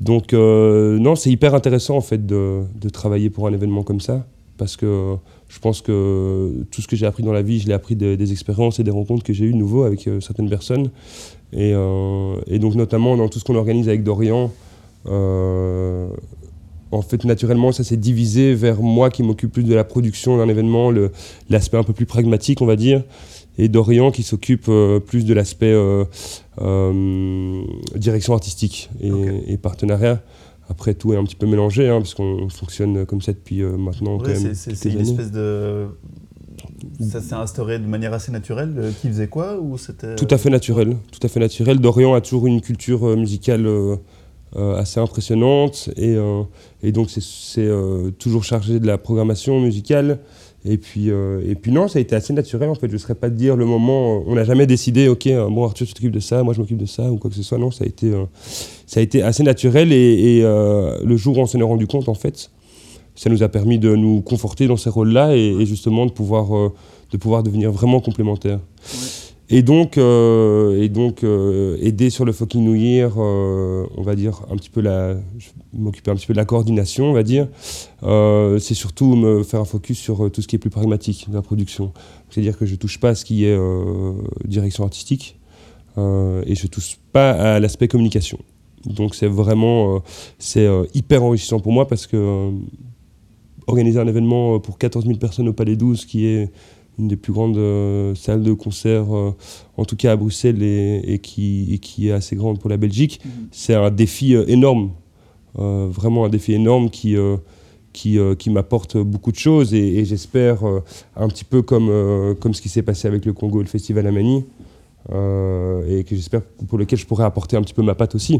A: Donc euh, non, c'est hyper intéressant en fait de, travailler pour un événement comme ça, parce que je pense que tout ce que j'ai appris dans la vie, je l'ai appris des expériences et des rencontres que j'ai eues nouveau avec euh, certaines personnes. Euh, et, donc notamment dans tout ce qu'on organise avec Dorian, en fait naturellement ça s'est divisé vers moi qui m'occupe plus de la production d'un événement, l'aspect un peu plus pragmatique on va dire et Dorian qui s'occupe euh, plus de l'aspect euh, euh, direction artistique et, partenariat. Après, tout est un petit peu mélangé, hein, parce qu'on fonctionne comme ça depuis maintenant.
B: c'est une espèce de. Ça s'est instauré de manière assez naturelle. Qui faisait quoi ou c'était
A: Tout à fait naturel. Tout à fait naturel. Dorian a toujours une culture musicale assez impressionnante et, et donc c'est toujours chargé de la programmation musicale. Et puis, euh, et puis non, ça a été assez naturel en fait. Je ne saurais pas te dire le moment. On n'a jamais décidé, ok, euh, bon Arthur, tu t'occupes de ça, moi je m'occupe de ça ou quoi que ce soit. Non, ça a été, euh, ça a été assez naturel et, le jour où on s'en est rendu compte en fait, ça nous a permis de nous conforter dans ces rôles-là et, justement de pouvoir, de pouvoir devenir vraiment complémentaires. Et donc, euh, euh, aider sur le fucking New Year, euh, on va dire un petit peu la, m'occuper un petit peu de la coordination, on va dire. c'est surtout me faire un focus sur tout ce qui est plus pragmatique de la production. C'est-à-dire que je touche pas à ce qui est direction artistique et je touche pas à l'aspect communication. Donc c'est vraiment, c'est hyper enrichissant pour moi parce que organiser un événement pour 14 000 personnes au Palais 12 qui est une des plus grandes euh, salles de concert, euh, en tout cas à Bruxelles, et, qui, qui, est assez grande pour la Belgique. Mhm. C'est un défi euh, énorme, vraiment un défi énorme qui, qui, qui m'apporte beaucoup de choses, et, j'espère, un petit peu comme, comme ce qui s'est passé avec le Congo et le Festival Amani, et que j'espère pour lequel je pourrais apporter un petit peu ma patte aussi.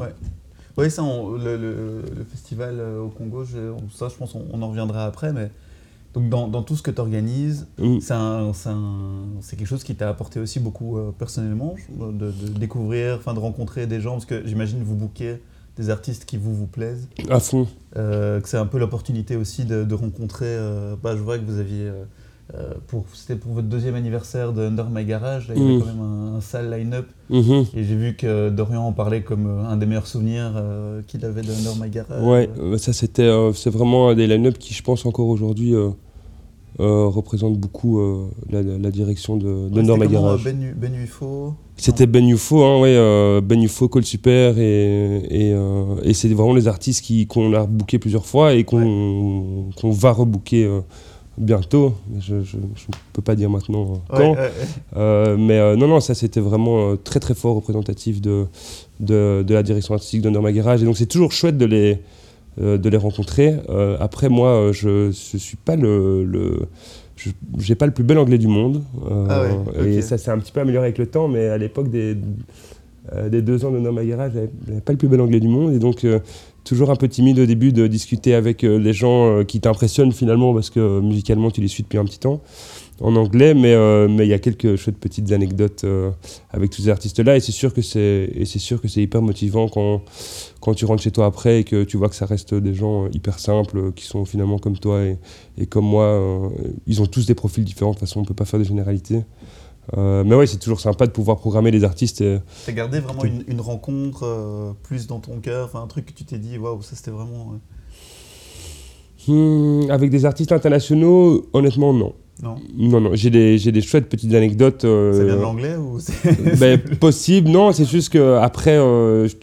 B: Oui, ça, le, le, festival au Congo, ça, je pense on en reviendra après, mais donc dans, tout ce que tu organises, mm. c'est quelque chose qui t'a apporté aussi beaucoup euh, personnellement, de, découvrir, enfin de rencontrer des gens, parce que j'imagine vous bouquez des artistes qui vous vous plaisent.
A: À fond.
B: Euh, que c'est un peu l'opportunité aussi de, rencontrer, euh, bah, je vois que vous aviez, pour, c'était pour votre deuxième anniversaire de Under My Garage, il y avait mm. quand même un, sale line-up, mm-hmm. et j'ai vu que Dorian en parlait comme un des meilleurs souvenirs qu'il avait de Under My Garage.
A: Ouais, ça c'était, c'est vraiment un des line-up qui je pense encore aujourd'hui euh, représente beaucoup euh, la, direction de, de Norma Garage.
B: Ben, ben UFO
A: C'était Ben UFO, hein, ouais, euh, Ben UFO, Cole Super, et, et, c'est vraiment les artistes qu'on a bookés plusieurs fois et qu'on va rebooker bientôt. Je ne peux pas dire maintenant quand. mais non, non, ça c'était vraiment très très fort représentatif de, de, de la direction artistique de Norma Garage. Et donc c'est toujours chouette de les euh, de les rencontrer. Euh, après, moi, euh, je ne suis pas le, le j'ai pas le plus bel anglais du monde. Ah et ça s'est un petit peu amélioré avec le temps, mais à l'époque des, des deux ans de Norma Garage, j'avais pas le plus bel anglais du monde. Et donc, toujours un peu timide au début de discuter avec les gens qui t'impressionnent finalement, parce que musicalement, tu les suis depuis un petit temps. en anglais, mais euh, mais il y a quelques chouettes petites anecdotes euh, avec tous ces artistes-là, et c'est sûr que c'est et c'est sûr que c'est hyper motivant quand quand tu rentres chez toi après et que tu vois que ça reste des gens hyper simples qui sont finalement comme toi et, comme moi. euh, ils ont tous des profils différents. De toute façon, on peut pas faire de généralité. Euh, mais ouais, c'est toujours sympa de pouvoir programmer les artistes. Et,
B: T'as gardé vraiment une, une rencontre euh, plus dans ton cœur, un truc que tu t'es dit, waouh, ça c'était vraiment. euh,
A: Hmm, avec des artistes internationaux, honnêtement, non.
B: Non.
A: Non, non, j'ai des, des chouettes petites anecdotes. euh,
B: Ça vient de l'anglais ou
A: ben, possible, non, c'est juste que après, euh, je-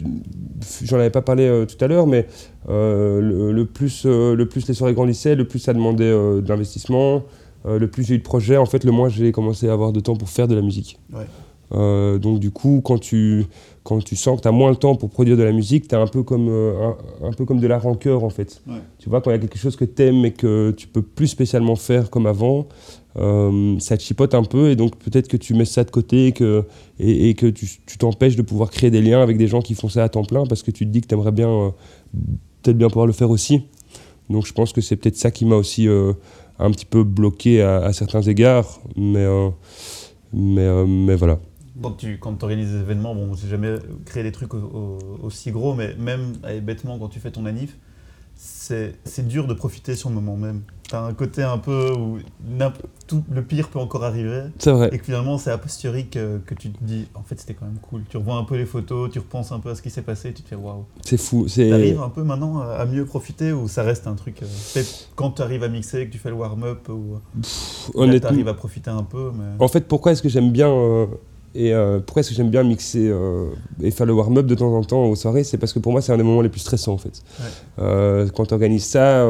A: j'en avais pas parlé euh, tout à l'heure, mais euh, le, le plus, euh, le plus les soirées grandissaient, le plus ça demandait euh, d'investissement, euh, le plus j'ai eu de projets, en fait, le moins j'ai commencé à avoir de temps pour faire de la musique.
B: Ouais.
A: Euh, donc du coup, quand tu, quand tu sens que tu as moins le temps pour produire de la musique, tu un peu comme euh, un, un peu comme de la rancœur en fait.
B: Ouais.
A: Tu vois, quand il y a quelque chose que tu aimes et que tu peux plus spécialement faire comme avant, euh, ça te chipote un peu et donc peut-être que tu mets ça de côté et que, et, et que tu t'empêches de pouvoir créer des liens avec des gens qui font ça à temps plein parce que tu te dis que tu aimerais bien peut-être bien pouvoir le faire aussi. Donc je pense que c'est peut-être ça qui m'a aussi un petit peu bloqué à, certains égards, mais, euh, mais, euh, mais voilà.
B: Quand tu quand organises des événements, bon, j'ai jamais créé des trucs au- au- aussi gros, mais même bêtement, quand tu fais ton anif, c'est dur de profiter sur le moment même. T'as un côté un peu où tout, le pire peut encore arriver,
A: C'est vrai.
B: et que finalement c'est a posteriori que, que tu te dis, en fait c'était quand même cool. Tu revois un peu les photos, tu repenses un peu à ce qui s'est passé, et tu te fais waouh.
A: C'est fou.
B: T'arrives un peu maintenant à mieux profiter ou ça reste un truc. euh, peut-être quand tu arrives à mixer, que tu fais le warm-up, ou tu
A: honnêtement.
B: arrives à profiter un peu, mais.
A: En fait, pourquoi est-ce que j'aime bien euh, et euh, pourquoi est-ce que j'aime bien mixer euh, et faire le warm-up de temps en temps aux soirées C'est parce que pour moi, c'est un des moments les plus stressants en fait.
B: Ouais.
A: Euh, quand tu organises ça,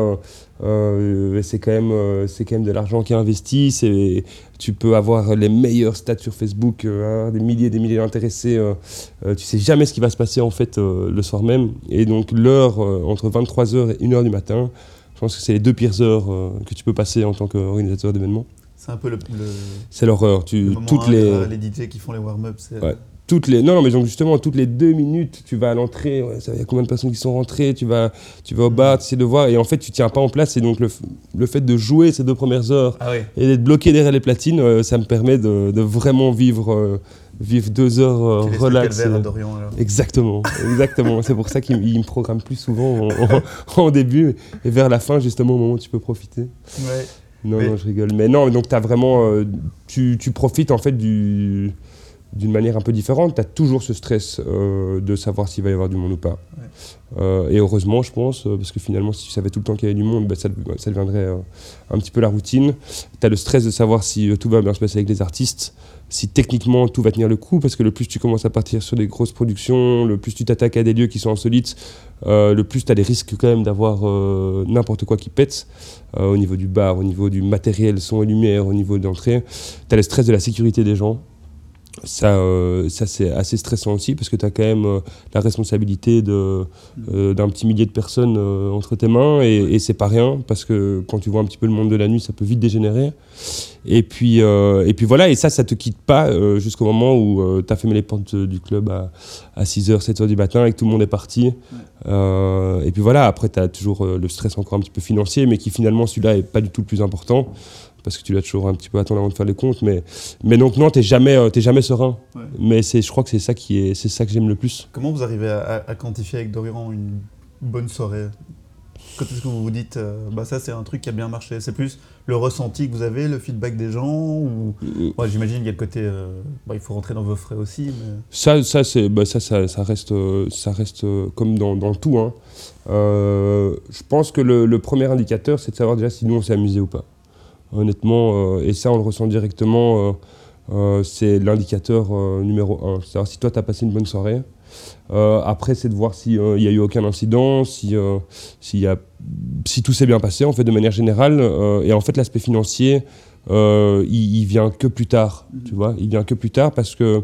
A: euh, c'est quand même c'est quand même de l'argent qui est investi. C'est tu peux avoir les meilleurs stats sur Facebook, hein, des milliers et des milliers d'intéressés. tu sais jamais ce qui va se passer en fait le soir même. Et donc l'heure entre 23h et 1h du matin, je pense que c'est les deux pires heures que tu peux passer en tant qu'organisateur d'événements.
B: C'est un peu le, le,
A: C'est l'horreur. Tu, toutes les,
B: les DJ qui font les warm-up. c'est-
A: Ouais. toutes les non, non mais donc justement toutes les deux minutes tu vas à l'entrée ouais, il y a combien de personnes qui sont rentrées tu vas tu vas au bar tu essaies de voir et en fait tu tiens pas en place et donc le, le fait de jouer ces deux premières heures
B: Ah
A: et d'être bloqué derrière les platines euh, ça me permet de, de vraiment vivre euh, vivre deux heures euh, relax
B: à Dorian alors.
A: exactement exactement c'est pour ça qu'il il me programme plus souvent en, en- en début et vers la fin justement au moment où tu peux profiter
B: Ouais.
A: Non,
B: Mais-
A: non, je rigole. Mais non, donc as vraiment, euh, tu, tu profites en fait du, d'une manière un peu différente. Tu as toujours ce stress euh, de savoir s'il va y avoir du monde ou pas. Euh, et heureusement, je pense, parce que finalement, si tu savais tout le temps qu'il y avait du monde, ben, ça, ça deviendrait un petit peu la routine. Tu as le stress de savoir si tout va bien se passer avec les artistes, si techniquement tout va tenir le coup, parce que le plus tu commences à partir sur des grosses productions, le plus tu t'attaques à des lieux qui sont insolites, euh, le plus tu as des risques quand même d'avoir euh, n'importe quoi qui pète, euh, au niveau du bar, au niveau du matériel, son et lumière, au niveau d'entrée. Tu as le stress de la sécurité des gens. Ça, euh, ça c'est assez stressant aussi parce que tu as quand même euh, la responsabilité euh, d'un petit millier de personnes entre tes mains et, et c'est pas rien parce que quand tu vois un petit peu le monde de la nuit, ça peut vite dégénérer. Et puis, et puis voilà, et ça, ça te quitte pas jusqu'au moment où tu as fermé les portes du club à, à 6h, 7h du matin et que tout le monde est parti. Et puis voilà, après, tu as toujours le stress encore un petit peu financier, mais qui finalement, celui-là, est pas du tout le plus important parce que tu dois toujours un petit peu attendre avant de faire les comptes. Mais, mais donc, non, tu jamais, euh, t'es jamais serein.
B: Ouais.
A: Mais c'est, je crois que c'est ça, qui est, c'est ça que j'aime le plus.
B: Comment vous arrivez à, quantifier avec Dorian une bonne soirée? Quand est-ce que vous vous dites, euh, bah ça c'est un truc qui a bien marché C'est plus le ressenti que vous avez, le feedback des gens ou... Ouais, J'imagine qu'il y a le côté, euh, bah, il faut rentrer dans vos frais aussi, mais...
A: Ça, ça, c'est, bah, ça, ça, ça reste, euh, ça reste euh, comme dans, dans tout. hein. Euh, je pense que le, le premier indicateur, c'est de savoir déjà si nous on s'est amusé ou pas. Honnêtement, euh, et ça on le ressent directement, euh, euh, c'est l'indicateur euh, numéro un. C'est savoir si toi tu as passé une bonne soirée. Euh, après, c'est de voir s'il n'y a eu aucun incident, si, euh, y a, si tout s'est bien passé en fait de manière générale. Euh, et en fait, l'aspect financier, euh, il, il vient que plus tard. Tu vois, il vient que plus tard parce que euh,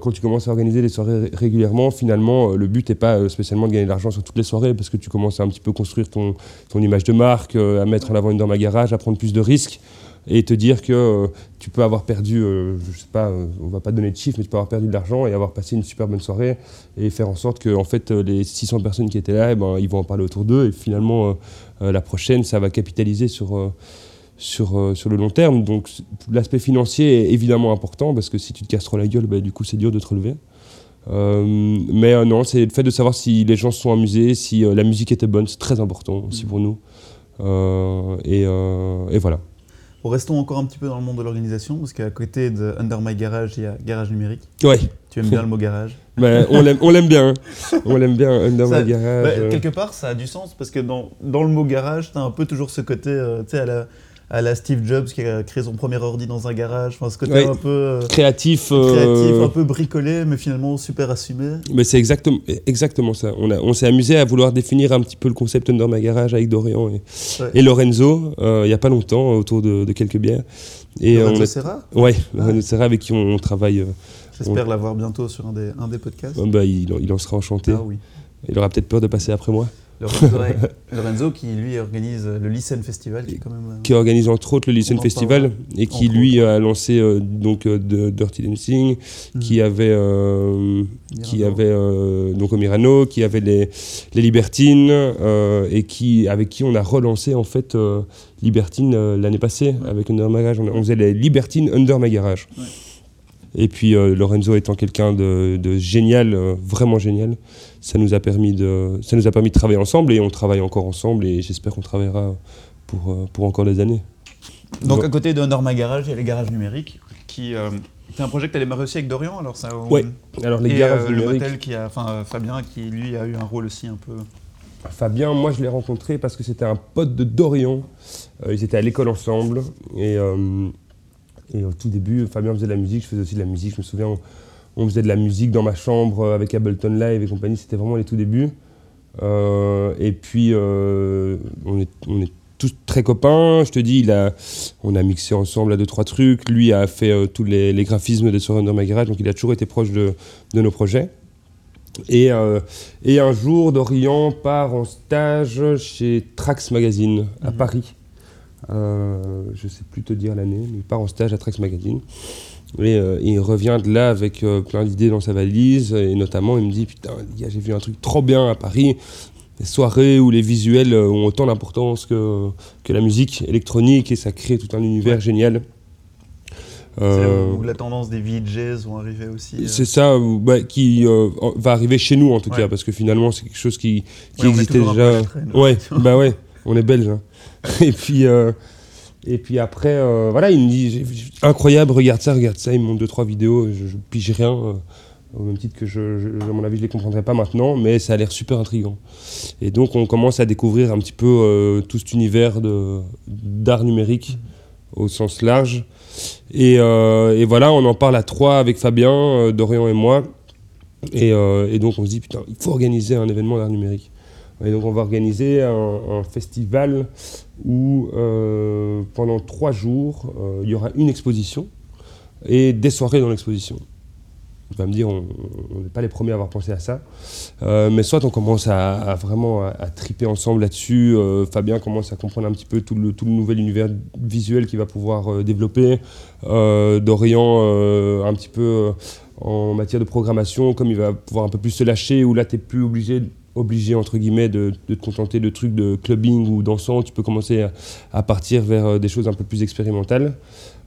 A: quand tu commences à organiser des soirées ré- régulièrement, finalement, euh, le but n'est pas euh, spécialement de gagner de l'argent sur toutes les soirées, parce que tu commences à un petit peu construire ton, image de marque, euh, à mettre en avant une dans ma garage, à prendre plus de risques, et te dire que euh, tu peux avoir perdu, euh, je sais pas, euh, on va pas donner de chiffres, mais tu peux avoir perdu de l'argent et avoir passé une super bonne soirée, et faire en sorte que en fait, euh, les 600 personnes qui étaient là, eh ben, ils vont en parler autour d'eux, et finalement, euh, euh, la prochaine, ça va capitaliser sur... euh, sur, sur le long terme. Donc l'aspect financier est évidemment important parce que si tu te casses trop la gueule, bah, du coup c'est dur de te relever. mais non, c'est le fait de savoir si les gens se sont amusés, si la musique était bonne, c'est très important aussi mmh. pour nous. Et, et, voilà.
B: restons encore un petit peu dans le monde de l'organisation, parce qu'à côté de Under My Garage, il y a Garage Numérique.
A: Ouais.
B: Tu aimes bien le mot garage?
A: Bah, On l'aime bien. Hein. On l'aime bien, Under My Garage.
B: Bah, quelque part, ça a du sens, parce que dans, dans le mot garage, tu as un peu toujours ce côté, euh, tu sais, à la à la Steve Jobs qui a créé son premier ordi dans un garage. Enfin, ce côté un peu
A: euh, créatif,
B: euh, créatif, un peu bricolé, mais finalement super assumé.
A: Mais c'est exactement, exactement ça. On, on s'est amusé à vouloir définir un petit peu le concept Under My Garage avec Dorian et, et Lorenzo il n'y a pas longtemps autour de, quelques bières.
B: Et Lorenzo Serra?
A: Ouais, Lorenzo Serra avec qui on, travaille.
B: J'espère l'avoir bientôt sur un des, un des podcasts.
A: bah, il, il, en sera enchanté.
B: Ah, oui.
A: Il aura peut-être peur de passer après moi.
B: Lorenzo, qui lui organise le Lycen Festival, qui, quand même, euh,
A: qui organise entre autres le Lycen Festival et qui lui a lancé euh, donc euh, Dirty Dancing, mhm. qui avait qui avait donc au Mirano, qui avait les, les Libertines et qui avec qui on a relancé en fait Libertine l'année passée avec Under My Garage. On, faisait les Libertines Under My Garage. Et puis Lorenzo étant quelqu'un de, de, génial, vraiment génial, ça nous a permis de, ça nous a permis de travailler ensemble et on travaille encore ensemble et j'espère qu'on travaillera pour, euh, pour encore des années.
B: Donc, à côté de Norma Garage, il y a les garages numériques qui euh, c'est un projet que tu as démarré aussi avec Dorian alors ça
A: Oui, alors les garages
B: euh,
A: numériques.
B: Le motel qui a, enfin Fabien qui lui a eu un rôle aussi un peu.
A: Fabien, moi je l'ai rencontré parce que c'était un pote de Dorian. ils étaient à l'école ensemble et, et au tout début, Fabien faisait de la musique, je faisais aussi de la musique. Je me souviens, on faisait de la musique dans ma chambre avec Ableton Live et compagnie, c'était vraiment les tout débuts. Euh, et puis, euh, on, est, on, est, tous très copains. Je te dis, il a, on a mixé ensemble à deux, trois trucs. Lui a fait euh, tous les, graphismes des soirées My Garage, donc il a toujours été proche de, de nos projets. Et, et, un jour, Dorian part en stage chez Trax Magazine à mhm. Paris. Je ne sais plus te dire l'année, mais il part en stage à Trax Magazine. Et euh, il revient de là avec euh, plein d'idées dans sa valise. Et notamment, il me dit Putain, j'ai vu un truc trop bien à Paris. Les soirées où les visuels euh, ont autant d'importance que, que la musique électronique et ça crée tout un univers génial.
B: Euh, où la tendance des VJs vont arriver aussi.
A: C'est ça, bah, qui va arriver chez nous en tout cas, parce que finalement c'est quelque chose qui, qui existait déjà. Ouais, bah ouais, on est belge. Hein. et puis. Et puis après, euh, voilà, il me dit incroyable, regarde ça, regarde ça. Il me montre deux trois vidéos, je, je pige rien. Euh, au même titre que, je, à mon avis, je les comprendrai pas maintenant, mais ça a l'air super intriguant. Et donc, on commence à découvrir un petit peu euh, tout cet univers d'art numérique au sens large. Et, et, voilà, on en parle à trois avec Fabien, Dorian et moi. Et, et, donc, on se dit, putain, il faut organiser un événement d'art numérique. Et donc, on va organiser un, festival où euh, pendant trois jours, euh, il y aura une exposition et des soirées dans l'exposition. Tu vas me dire, on n'est pas les premiers à avoir pensé à ça. Euh, mais soit on commence à, vraiment à, triper ensemble là-dessus. Fabien commence à comprendre un petit peu tout le, tout le nouvel univers visuel qu'il va pouvoir développer. Dorian, un petit peu en matière de programmation, comme il va pouvoir un peu plus se lâcher, où là, tu n'es plus obligé obligé entre guillemets de, te contenter de trucs de clubbing ou dansant, tu peux commencer à, partir vers euh, des choses un peu plus expérimentales.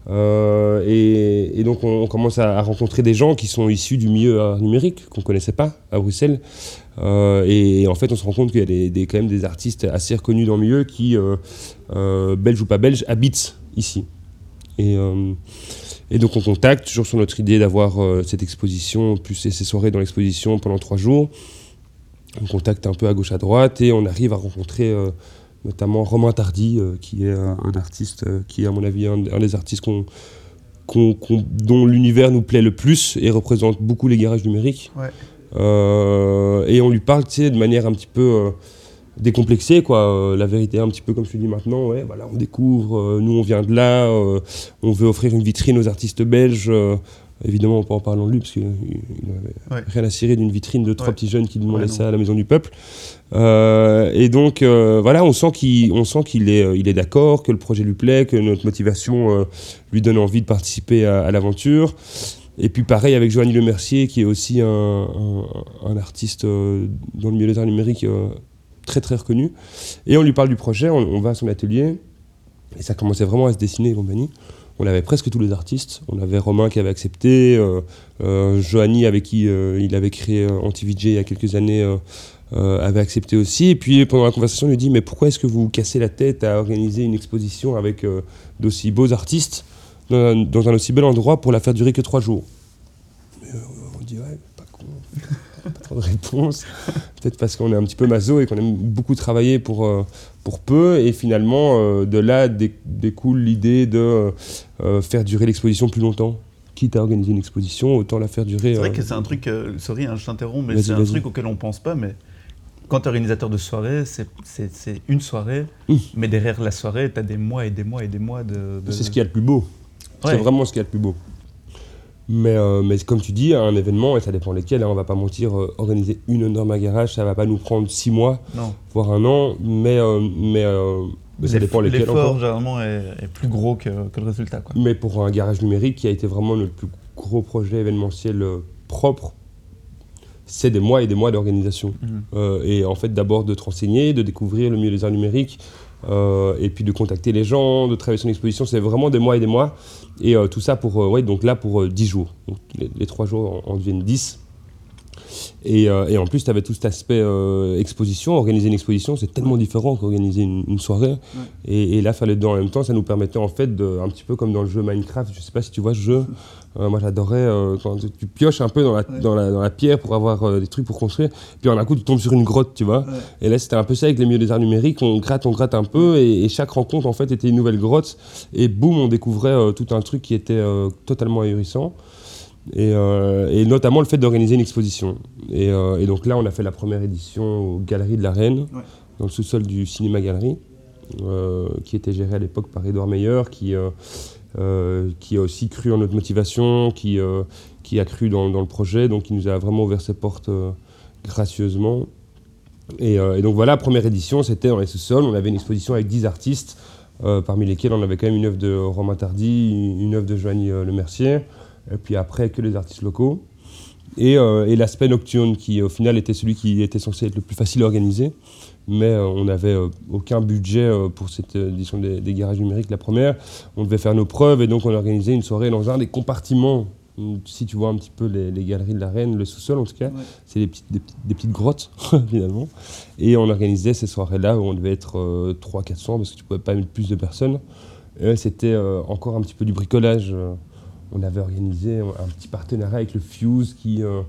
A: Euh, et, donc on, commence à, rencontrer des gens qui sont issus du milieu numérique qu'on connaissait pas à Bruxelles. Euh, et, en fait on se rend compte qu'il y a des, quand même des artistes assez reconnus dans le milieu qui, belges ou pas belges, habitent ici. Et, et donc on contacte toujours sur notre idée d'avoir cette exposition, plus ces soirées dans l'exposition pendant trois jours on contacte un peu à gauche à droite et on arrive à rencontrer euh, notamment Romain Tardy, euh, qui est un, artiste, euh, qui est à mon avis un, des artistes dont l'univers nous plaît le plus et représente beaucoup les garages numériques. et on lui parle de manière un petit peu décomplexée, quoi. la vérité, un petit peu comme je te dis maintenant, ouais, voilà, on découvre, nous on vient de là, on veut offrir une vitrine aux artistes belges Évidemment, on peut en parler de lui, parce qu'il n'avait rien à cirer d'une vitrine de trois petits jeunes qui demandaient ça à la Maison du Peuple. Euh, et donc, euh, voilà, on sent qu'il est, euh, il est d'accord, que le projet lui plaît, que notre motivation lui donne envie de participer à, l'aventure. Et puis pareil avec Joanny Lemercier, qui est aussi un, un, artiste dans le milieu des arts numériques très très reconnu. Et on lui parle du projet, on, on va à son atelier. Et ça commençait vraiment à se dessiner et compagnie. On avait presque tous les artistes. On avait Romain qui avait accepté, euh, euh Johanny avec qui euh, il avait créé euh, Anti-VJ il y a quelques années avait accepté aussi. Et puis pendant la conversation, il lui dit Mais pourquoi est-ce que vous cassez la tête à organiser une exposition avec d'aussi beaux artistes dans, un aussi bel endroit pour la faire durer que trois jours On dit Ouais, pas con. pas trop de réponse. Peut-être parce qu'on est un petit peu maso et qu'on aime beaucoup travailler pour, euh, pour peu. Et finalement, euh, de là découle l'idée de euh, faire durer l'exposition plus longtemps. Quitte à organiser une exposition, autant la faire durer.
B: C'est vrai que c'est un truc, sorry, hein, je t'interromps, mais c'est un truc auquel on pense pas. Mais quand tu es organisateur de soirée, c'est une soirée, mmh. mais derrière la soirée, tu as des mois et des mois et des mois de.
A: C'est ce qu'il y a de plus beau. C'est vraiment ce qu'il y a de plus beau. Mais, euh, mais, comme tu dis, un événement, et ça dépend lesquels, hein, on va pas mentir, euh, organiser une norme garage, ça va pas nous prendre six mois, voire un an, mais, euh, mais, mais ça dépend lesquels.
B: L'effort, généralement, est, plus gros que, que le résultat. Quoi.
A: Mais pour un garage numérique qui a été vraiment le plus gros projet événementiel propre, c'est des mois et des mois d'organisation. Mhm. et en fait, d'abord de te renseigner, de découvrir le milieu des arts numériques, et puis de contacter les gens, de travailler sur une exposition, c'est vraiment des mois et des mois. Et euh, tout ça pour, euh, ouais, donc là pour 10 euh, jours. Donc les, 3 jours en, deviennent 10. Et, et, en plus, tu avais tout cet aspect exposition. Organiser une exposition, c'est tellement différent qu'organiser une, soirée. Et, là, fallait dedans en même temps. Ça nous permettait, en fait, de, un petit peu comme dans le jeu Minecraft. Je sais pas si tu vois ce jeu. Moi, j'adorais quand tu pioches un peu dans la, dans la, dans la pierre pour avoir des trucs pour construire. Puis en un coup, tu tombes sur une grotte, tu vois. Et là, c'était un peu ça avec les milieux des arts numériques. On gratte, on gratte un peu. Et, chaque rencontre, en fait, était une nouvelle grotte. Et boum, on découvrait tout un truc qui était totalement ahurissant. Euh, et, notamment le fait d'organiser une exposition. Euh, et, donc là, on a fait la première édition aux Galeries de la Reine, dans le sous-sol du Cinéma Galerie, euh, qui était géré à l'époque par Edouard Meyer, qui, qui a aussi cru en notre motivation, qui, qui a cru dans, le projet, donc qui nous a vraiment ouvert ses portes gracieusement. Et, donc voilà, première édition, c'était dans les sous-sols, on avait une exposition avec 10 artistes, parmi lesquels on avait quand même une œuvre de Romain Tardy, une œuvre de Joanny Le Mercier et puis après que les artistes locaux. Et, euh, et l'aspect nocturne qui au final était celui qui était censé être le plus facile à organiser. Mais euh, on n'avait euh, aucun budget pour cette édition des, des, garages numériques, la première. On devait faire nos preuves et donc on organisait une soirée dans un des compartiments. Si tu vois un petit peu les, les galeries de la Reine, le sous-sol en tout cas, c'est des petites, des, des petites, grottes finalement. Et on organisait ces soirées-là où on devait être 300-400 parce que tu pouvais pas mettre plus de personnes. C'était encore un petit peu du bricolage on avait organisé un petit partenariat avec le Fuse qui euh,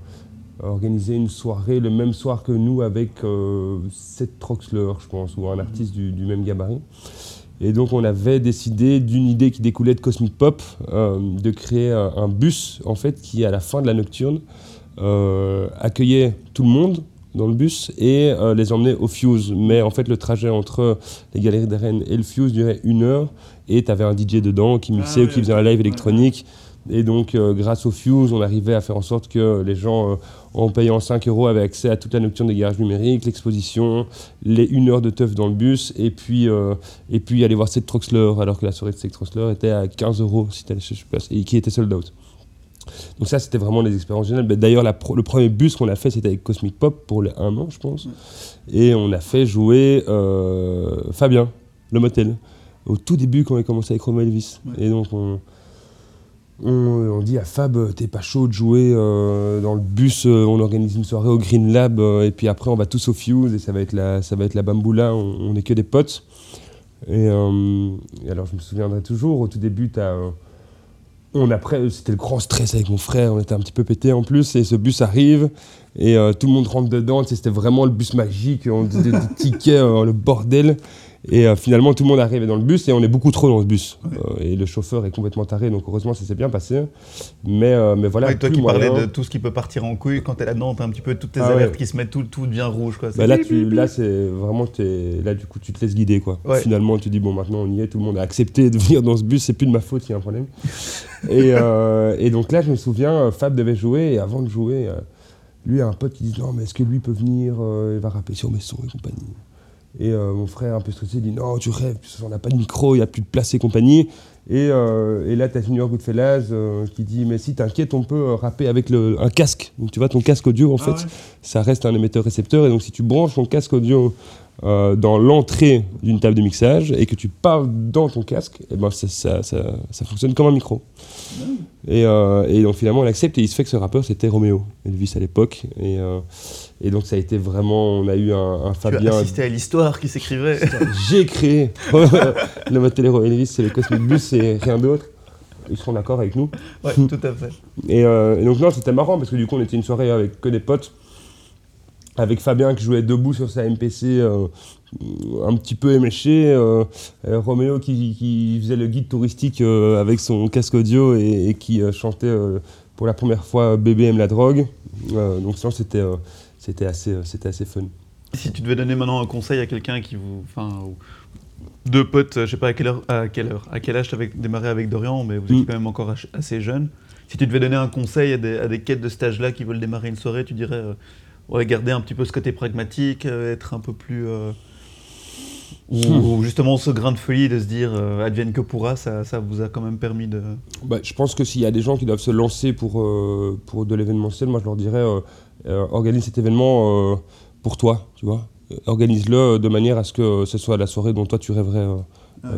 A: organisait une soirée le même soir que nous avec euh, Seth Troxler, je pense, ou un artiste du, même gabarit. Et donc on avait décidé d'une idée qui découlait de Cosmic Pop, euh, de créer un, bus en fait qui à la fin de la nocturne accueillait tout le monde dans le bus et les emmenait au Fuse. Mais en fait le trajet entre les Galeries Rennes et le Fuse durait une heure et tu avais un DJ dedans qui mixait ou qui faisait un live électronique. Et donc, euh, grâce au Fuse, on arrivait à faire en sorte que les gens, euh, en payant 5 euros, avaient accès à toute la nocturne des garages numériques, l'exposition, les 1 heure de teuf dans le bus, et puis, euh, et puis aller voir Seth Troxler, alors que la soirée de Seth Troxler était à 15 euros, si et qui était sold out. Donc ça, c'était vraiment des expériences géniales. D'ailleurs, le premier bus qu'on a fait, c'était avec Cosmic Pop pour les 1 an, je pense. Et on a fait jouer Fabien, le motel, au tout début quand on a commencé avec Romo Elvis. Et donc, on on, dit à Fab, t'es pas chaud de jouer euh, dans le bus, euh, on organise une soirée au Green Lab, euh, et puis après on va tous au Fuse, et ça va être la, ça va être la bamboula, on, est que des potes. Et, alors je me souviendrai toujours, au tout début, on c'était le grand stress avec mon frère, on était un petit peu pété en plus, et ce bus arrive, et tout le monde rentre dedans, c'était vraiment le bus magique, on des, des tickets, le bordel. Et euh, finalement, tout le monde arrive dans le bus et on est beaucoup trop dans ce bus. Euh, et le chauffeur est complètement taré, donc heureusement, ça s'est bien passé. Mais, euh, mais voilà.
B: toi qui parlais de tout ce qui peut partir en couille, quand t'es là-dedans, t'as un petit peu toutes tes ah alertes qui se mettent, tout, tout devient rouge. Quoi.
A: Bah là, tu, là, c'est vraiment, es, là, du coup, tu te laisses guider. Quoi. Finalement, tu dis, bon, maintenant, on y est, tout le monde a accepté de venir dans ce bus, c'est plus de ma faute, il y a un problème. et, et, donc là, je me souviens, Fab devait jouer, et avant de jouer, lui a un pote qui dit, non, mais est-ce que lui peut venir, il va rapper sur mes sons et compagnie. Et euh, mon frère, un peu stressé, dit Non, tu rêves, on n'a pas de micro, il n'y a plus de place et compagnie. Et, euh, et là, tu as Junior Goodfellas euh, qui dit Mais si t'inquiète, on peut rapper avec le, un casque. Donc tu vois, ton casque audio, en ah fait, ça reste un émetteur-récepteur. Et donc si tu branches ton casque audio euh, dans l'entrée d'une table de mixage et que tu parles dans ton casque, et ben ça, ça, ça, ça fonctionne comme un micro. Et, euh, et, donc finalement on accepte et il se fait que ce rappeur c'était Roméo Elvis à l'époque et, euh, et, donc ça a été vraiment on a eu un, un Fabien tu
B: as assisté à l'histoire qui s'écrivait.
A: J'ai créé le mode Elvis c'est les Cosmic Bus et rien d'autre. Ils seront d'accord avec nous.
B: Ouais tout à fait.
A: Et, et donc non c'était marrant parce que du coup on était une soirée avec que des potes. Avec Fabien qui jouait debout sur sa MPC euh, un petit peu éméché, euh, euh, Roméo qui, qui, faisait le guide touristique euh, avec son casque audio et, et qui euh, chantait pour la première fois Bébé aime la drogue. donc ça c'était c'était assez, c'était assez fun.
B: Si tu devais donner maintenant un conseil à quelqu'un qui vous... Enfin, deux potes, je sais pas à quelle heure, à quelle heure, à quel âge tu avais démarré avec Dorian, mais vous êtes mm. quand même encore assez jeune. Si tu devais donner un conseil à des, à des quêtes de stage là qui veulent démarrer une soirée, tu dirais ouais, garder un petit peu ce côté pragmatique, euh, être un peu plus. Euh, ou, hmm. ou, justement ce grain de folie de se dire euh, advienne que pourra, ça, ça, vous a quand même permis de.
A: Bah, je pense que s'il y a des gens qui doivent se lancer pour, euh, pour de l'événementiel, moi je leur dirais euh, euh, organise cet événement pour toi, tu vois. Organise-le de manière à ce que ce soit la soirée dont toi tu rêverais, ah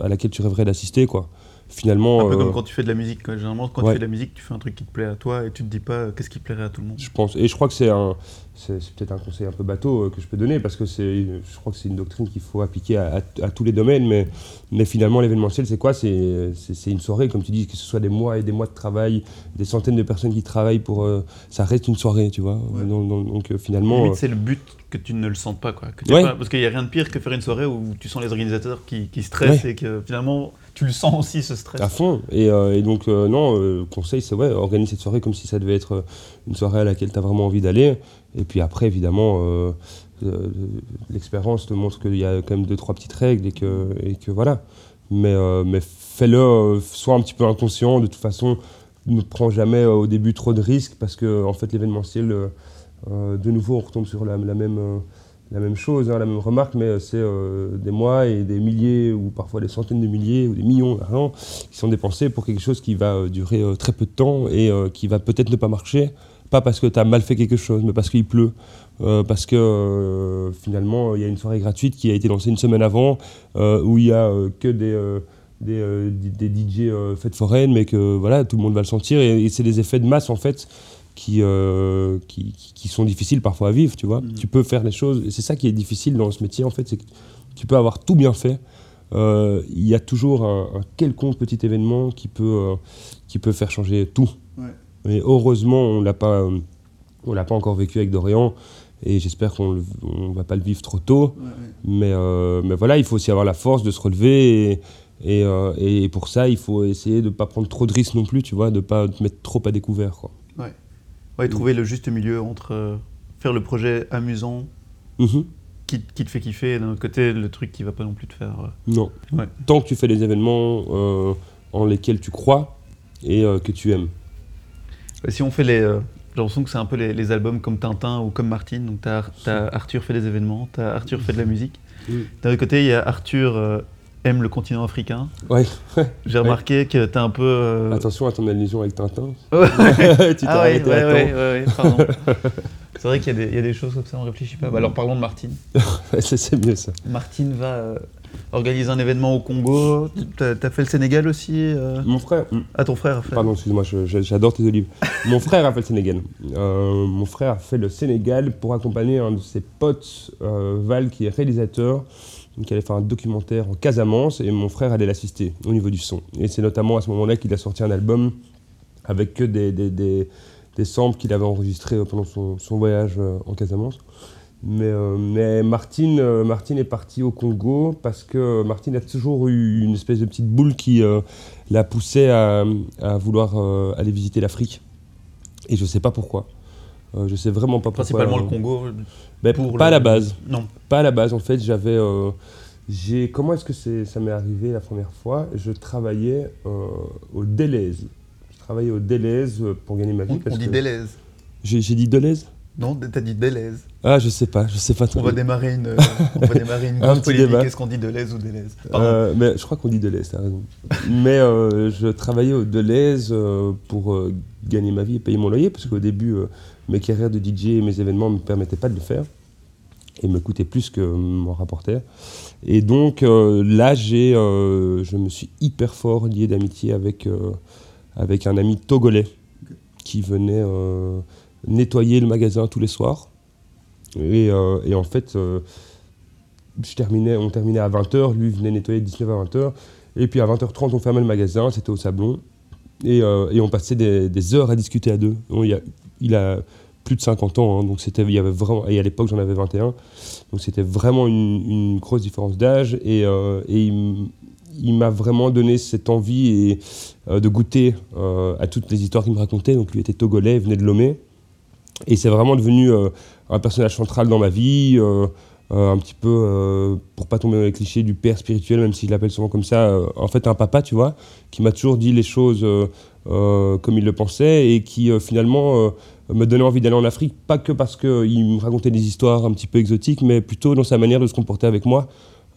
A: à laquelle tu rêverais d'assister, quoi finalement.
B: Un peu comme quand tu fais de la musique. Quoi. Généralement, quand ouais. tu fais de la musique, tu fais un truc qui te plaît à toi et tu te dis pas qu'est-ce qui plairait à tout le monde.
A: Je pense. Et je crois que c'est un. C'est peut-être un conseil un peu bateau euh, que je peux donner parce que c'est, je crois que c'est une doctrine qu'il faut appliquer à, à, à, tous les domaines. Mais, mais finalement, l'événementiel, c'est quoi? C'est, une soirée, comme tu dis, que ce soit des mois et des mois de travail, des centaines de personnes qui travaillent pour. Euh, ça reste une soirée, tu vois? Ouais. Donc, donc, donc, euh, finalement.
B: C'est le but que tu ne le sentes pas. Quoi. Que ouais. pas parce qu'il n'y a rien de pire que faire une soirée où tu sens les organisateurs qui, qui stressent et que finalement tu le sens aussi ce stress.
A: À fond. Et, euh, donc, euh, non, euh, conseil, c'est ouais, organise cette soirée comme si ça devait être une soirée à laquelle tu as vraiment envie d'aller. Et puis après, évidemment, l'expérience te montre qu'il y a quand même deux, trois petites règles et que, et que voilà. Mais, mais fais-le, sois un petit peu inconscient. De toute façon, ne prends jamais au début trop de risques parce que, en fait, l'événementiel, de nouveau, on retombe sur la même la même chose, hein, la même remarque, mais c'est euh, des mois et des milliers ou parfois des centaines de milliers ou des millions d'argent qui sont dépensés pour quelque chose qui va euh, durer euh, très peu de temps et euh, qui va peut-être ne pas marcher, pas parce que tu as mal fait quelque chose, mais parce qu'il pleut, euh, parce que euh, finalement il y a une soirée gratuite qui a été lancée une semaine avant où il y a que des des, euh, des, DJ euh, fêtes foraines, mais que voilà, tout le monde va le sentir. Et, et c'est des effets de masse, en fait, qui, euh, qui, qui, sont difficiles parfois à vivre, tu vois. Mmh. Tu peux faire les choses, c'est ça qui est difficile dans ce métier, en fait, c'est que tu peux avoir tout bien fait. Euh, il y a toujours un, un, quelconque petit événement qui peut, euh, qui peut faire changer tout. Ouais. Et heureusement, on l'a pas, on l'a pas encore vécu avec Dorian, et j'espère qu'on ne va pas le vivre trop tôt. Ouais, ouais. Mais, mais voilà, il faut aussi avoir la force de se relever. Et, et, et, pour ça, il faut essayer de ne pas prendre trop de risques non plus, tu vois, de ne pas te mettre trop à découvert. Quoi.
B: Ouais. Ouais, trouver le juste milieu entre euh, faire le projet amusant,
A: mm -hmm.
B: qui, qui, te fait kiffer, et d'un autre côté, le truc qui va pas non plus te faire. Euh...
A: Non. Ouais. Tant que tu fais des événements euh, en lesquels tu crois et que tu aimes.
B: si on fait les. J'ai l'impression que c'est un peu les, les, albums comme Tintin ou comme Martine. Donc, tu as, as, Arthur fait des événements, tu as Arthur fait de la musique. Mm. D'un autre côté, il y a Arthur aime le continent africain.
A: Ouais.
B: J'ai remarqué ouais. que t'es un peu. Euh...
A: Attention à ton allusion avec Tintin.
B: tu t'es ah arrêté ouais, à ouais. C'est vrai qu'il y, y, a des choses comme ça, on réfléchit pas. Bah, alors parlons de Martine.
A: c'est mieux ça.
B: Martine va euh, organiser un événement au Congo. T'as as fait le Sénégal aussi euh...
A: Mon frère.
B: Ah, ton frère a fait.
A: Pardon, excuse-moi, j'adore tes olives. mon frère a fait le Sénégal. Euh, mon frère a fait le Sénégal pour accompagner un de ses potes, Val, qui est réalisateur qui allait faire un documentaire en Casamance et mon frère allait l'assister au niveau du son. Et c'est notamment à ce moment-là qu'il a sorti un album avec que des, des, des, des samples qu'il avait enregistrés pendant son, son, voyage euh, en Casamance. Mais, euh, mais Martine, euh, Martine est partie au Congo parce que Martine a toujours eu une espèce de petite boule qui euh, l'a poussée à, à vouloir euh, aller visiter l'Afrique. Et je ne sais pas pourquoi. Euh, je sais vraiment pas pourquoi.
B: Principalement le Congo
A: ben, Pas le... à la base.
B: Non.
A: Pas à la base. En fait, j'avais. Euh, j'ai comment est-ce que c'est, ça m'est arrivé la première fois? Je travaillais euh, au Deleuze. Je travaillais au Deleuze pour gagner ma vie.
B: On, parce on dit Deleuze.
A: J'ai, j'ai dit Deleuze
B: non, t'as dit Deleuze.
A: Ah, je sais pas, je sais pas.
B: On va démarrer une, on va démarrer une grande polémique. Est-ce qu'on dit Deleuze ou Deleuze
A: euh, Mais je crois qu'on dit Deleuze, t'as raison. mais euh, je travaillais au Deleuze euh, pour gagner ma vie et payer mon loyer, parce qu'au début, mes carrières de DJ et mes événements ne me permettaient pas de le faire. et me coûtait plus que m'en rapportait. Et donc là, j'ai, je me suis hyper fort lié d'amitié avec, avec un ami togolais qui venait nettoyer le magasin tous les soirs. Et, en fait, je terminais, on terminait à 20h, lui venait nettoyer de 19h à 20h. Et puis à 20h30, on fermait le magasin, c'était au Sablon. Et, euh, on passait des, heures à discuter à deux. Il, a, plus de 50 ans, hein, donc c'était, il y avait vraiment, et à l'époque j'en avais 21, donc c'était vraiment une, grosse différence d'âge. Et, euh, il, m'a vraiment donné cette envie et, euh, de goûter à toutes les histoires qu'il me racontait. Donc lui était togolais, venait de Lomé. Et c'est vraiment devenu un personnage central dans ma vie. Euh, un petit peu, euh, pour pas tomber dans les clichés du père spirituel, même s'il l'appelle souvent comme ça, euh, en fait un papa, tu vois, qui m'a toujours dit les choses comme il le pensait et qui finalement me donnait envie d'aller en Afrique, pas que parce qu'il me racontait des histoires un petit peu exotiques, mais plutôt dans sa manière de se comporter avec moi.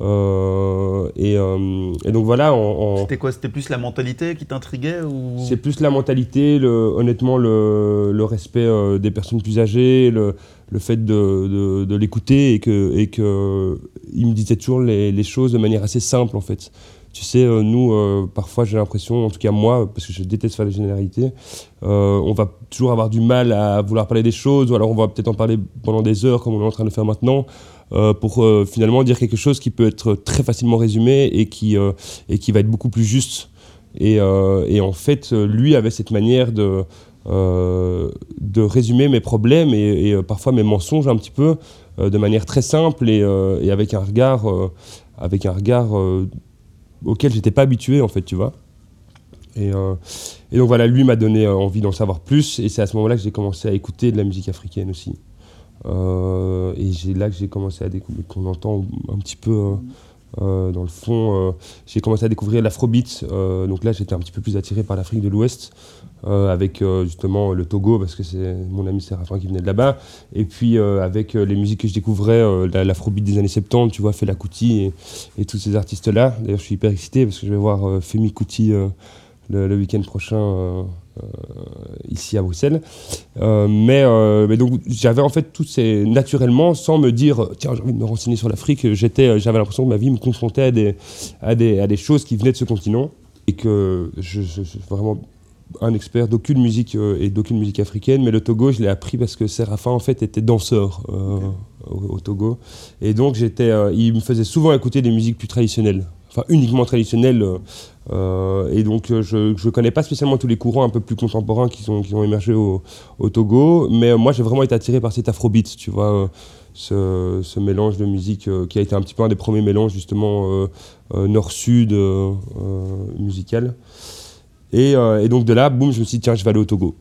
A: Euh, et, euh, et, donc voilà.
B: C'était quoi C'était plus la mentalité qui t'intriguait ou...
A: C'est plus la mentalité, le, honnêtement, le, le respect euh, des personnes plus âgées, le, le fait de, de, de l'écouter et que, et que il me disait toujours les, les, choses de manière assez simple en fait. Tu sais, nous, parfois j'ai l'impression, en tout cas moi, parce que je déteste faire les généralités, on va toujours avoir du mal à vouloir parler des choses, ou alors on va peut-être en parler pendant des heures comme on est en train de faire maintenant. Euh, pour euh, finalement dire quelque chose qui peut être très facilement résumé et qui, euh, et qui va être beaucoup plus juste. Et, en fait, lui avait cette manière de, de résumer mes problèmes et, parfois mes mensonges un petit peu de manière très simple et, et avec un regard, avec un regard auquel j'étais pas habitué en fait, tu vois. Et, et, donc voilà, lui m'a donné envie d'en savoir plus, et c'est à ce moment-là que j'ai commencé à écouter de la musique africaine aussi. Euh, et c'est là que j'ai commencé à découvrir, qu'on entend un petit peu euh, euh, dans le fond, j'ai commencé à découvrir l'afrobeat. donc là, j'étais un petit peu plus attiré par l'Afrique de l'Ouest, avec justement le Togo, parce que c'est mon ami Séraphin qui venait de là-bas. Et puis avec les musiques que je découvrais, l'afrobeat des années 70, tu vois, Fela Kuti et, tous ces artistes-là. D'ailleurs, je suis hyper excité parce que je vais voir Femi Kuti le, week-end prochain euh, ici à Bruxelles. Euh, mais, euh, mais, donc j'avais en fait tout ces naturellement, sans me dire tiens j'ai envie de me renseigner sur l'Afrique, j'étais, j'avais l'impression que ma vie me confrontait à des, à des, à des choses qui venaient de ce continent et que je, suis vraiment un expert d'aucune musique et d'aucune musique africaine, mais le Togo, je l'ai appris parce que Séraphin, en fait, était danseur au, Togo. Et donc, j'étais, il me faisait souvent écouter des musiques plus traditionnelles, enfin uniquement traditionnelles, euh, et donc, euh, je ne connais pas spécialement tous les courants un peu plus contemporains qui, sont, qui ont émergé au, Togo, mais moi, j'ai vraiment été attiré par cet afrobeat, tu vois, ce, ce, mélange de musique qui a été un petit peu un des premiers mélanges, justement, nord-sud musical. Et, et, donc, de là, boum, je me suis dit, tiens, je vais aller au Togo.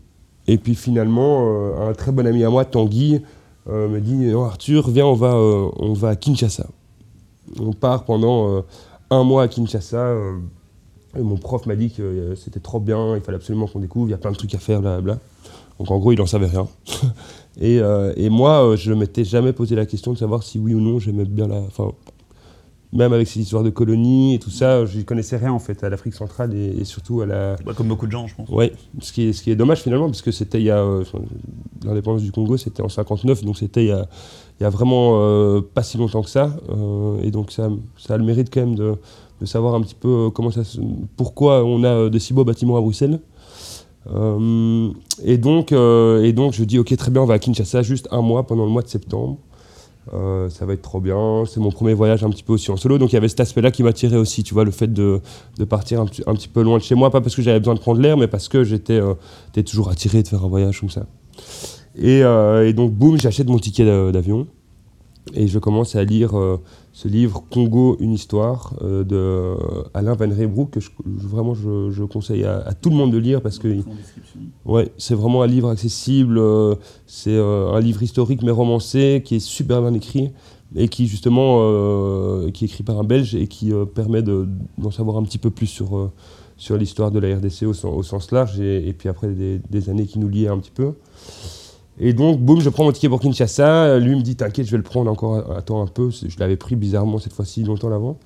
A: Et puis, finalement, un très bon ami à moi, Tanguy, me dit, non, Arthur, viens, on va, on va à Kinshasa. On part pendant un mois à Kinshasa mon prof m'a dit que euh, c'était trop bien, il fallait absolument qu'on découvre, il y a plein de trucs à faire, blablabla. Donc en gros, il n'en savait rien. et, euh, et, moi, euh, je ne m'étais jamais posé la question de savoir si oui ou non j'aimais bien la. Enfin, même avec ces histoires de colonies et tout ça, je n'y connaissais rien en fait à l'Afrique centrale et, surtout à la.
B: Comme beaucoup de gens, je pense.
A: Oui, ce qui est, ce qui est dommage finalement, parce que c'était il y a. L'indépendance du Congo, c'était en 59, donc c'était il y a, il y a vraiment pas si longtemps que ça. et donc ça, a le mérite quand même de savoir un petit peu euh, pourquoi on a euh, de si beaux bâtiments à Bruxelles. Euh, et, donc, et donc, je dis, ok, très bien, on va à Kinshasa juste un mois pendant le mois de septembre. ça va être trop bien. C'est mon premier voyage un petit peu aussi en solo. Donc il y avait cet aspect-là qui m'attirait aussi, tu vois, le fait de, de partir un, un, petit peu loin de chez moi, pas parce que j'avais besoin de prendre l'air, mais parce que j'étais toujours attiré de faire un voyage comme ça. Et, et donc, boum, j'achète mon ticket d'avion et je commence à lire ce livre Congo, une histoire euh, de Alain Van Reybrouck que je, vraiment je, conseille à, tout le monde de lire parce que ouais, c'est vraiment un livre accessible, euh, c'est euh, un livre historique mais romancé qui est super bien écrit et qui justement qui est écrit par un Belge et qui permet d'en savoir un petit peu plus sur, sur l'histoire de la RDC au, au sens large et, et puis après des, des, années qui nous liaient un petit peu. Et donc, boum, je prends mon ticket pour Kinshasa. Lui me dit, t'inquiète, je vais le prendre encore, attends un peu. Je l'avais pris bizarrement cette fois-ci, longtemps avant.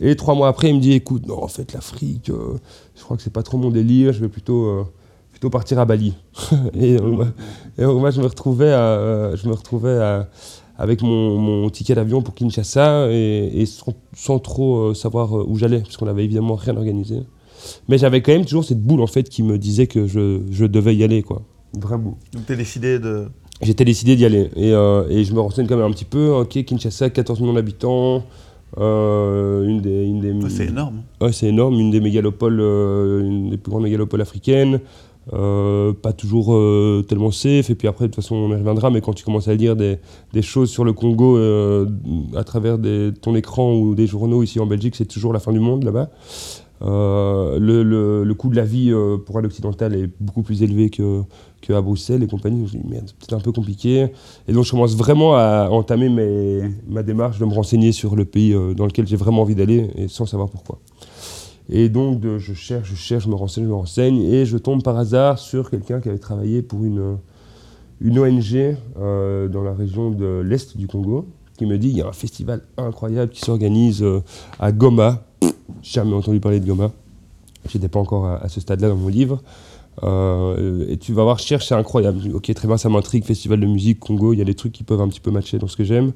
A: Et trois mois après, il me dit, écoute, non, en fait, l'Afrique, euh, je crois que c'est pas trop mon délire, je vais plutôt, euh, plutôt partir à Bali. et, moi, je me retrouvais je me retrouvais avec mon, ticket d'avion pour Kinshasa et, sans, trop savoir où j'allais, parce qu'on n'avait évidemment rien organisé. Mais j'avais quand même toujours cette boule en fait qui me disait que je, je devais y aller, quoi. Vraiment.
B: Donc tu es décidé de.
A: J'étais décidé d'y aller. Et, et, je me renseigne quand même un petit peu. Ok, Kinshasa, 14 millions d'habitants. Euh, une des, une des
B: c'est énorme.
A: Ouais, c'est énorme. Une des mégalopoles, euh, une des plus grandes mégalopoles africaines. Euh, pas toujours tellement safe. Et puis après, de toute façon, on y reviendra. Mais quand tu commences à lire des, des choses sur le Congo à travers des, ton écran ou des journaux ici en Belgique, c'est toujours la fin du monde là-bas. Euh, le, le, coût de la vie euh, pour l'occidental est beaucoup plus élevé que, que à Bruxelles et compagnie. Je me dis, merde, c'est un peu compliqué. Et donc, je commence vraiment à entamer ma démarche de me renseigner sur le pays euh, dans lequel j'ai vraiment envie d'aller et sans savoir pourquoi. Et donc, je cherche, je cherche, je me renseigne, je me renseigne et je tombe par hasard sur quelqu'un qui avait travaillé pour une, ONG dans la région de l'Est du Congo qui me dit il y a un festival incroyable qui s'organise à Goma, jamais entendu parler de Goma. J'étais pas encore à, ce stade-là dans mon livre. Euh, et tu vas voir, cherche, c'est incroyable. Ok, très bien, ça m'intrigue. Festival de musique, Congo, il y a des trucs qui peuvent un petit peu matcher dans ce que j'aime.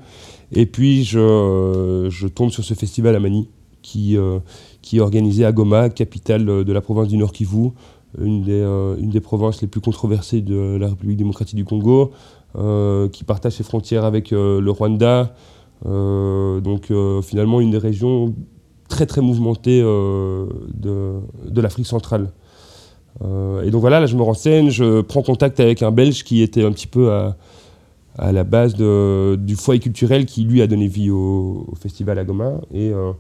A: Et puis, je, je, tombe sur ce festival à Mani, qui, euh, qui est organisé à Goma, capitale de la province du Nord Kivu, une des, euh, une des provinces les plus controversées de la République démocratique du Congo, qui partage ses frontières avec le Rwanda. donc, finalement, une des régions très très mouvementé euh, de, de l'Afrique centrale. Euh, et donc voilà, là je me renseigne, je prends contact avec un Belge qui était un petit peu à, la base du foyer culturel qui lui a donné vie au, festival à Goma. Et, euh,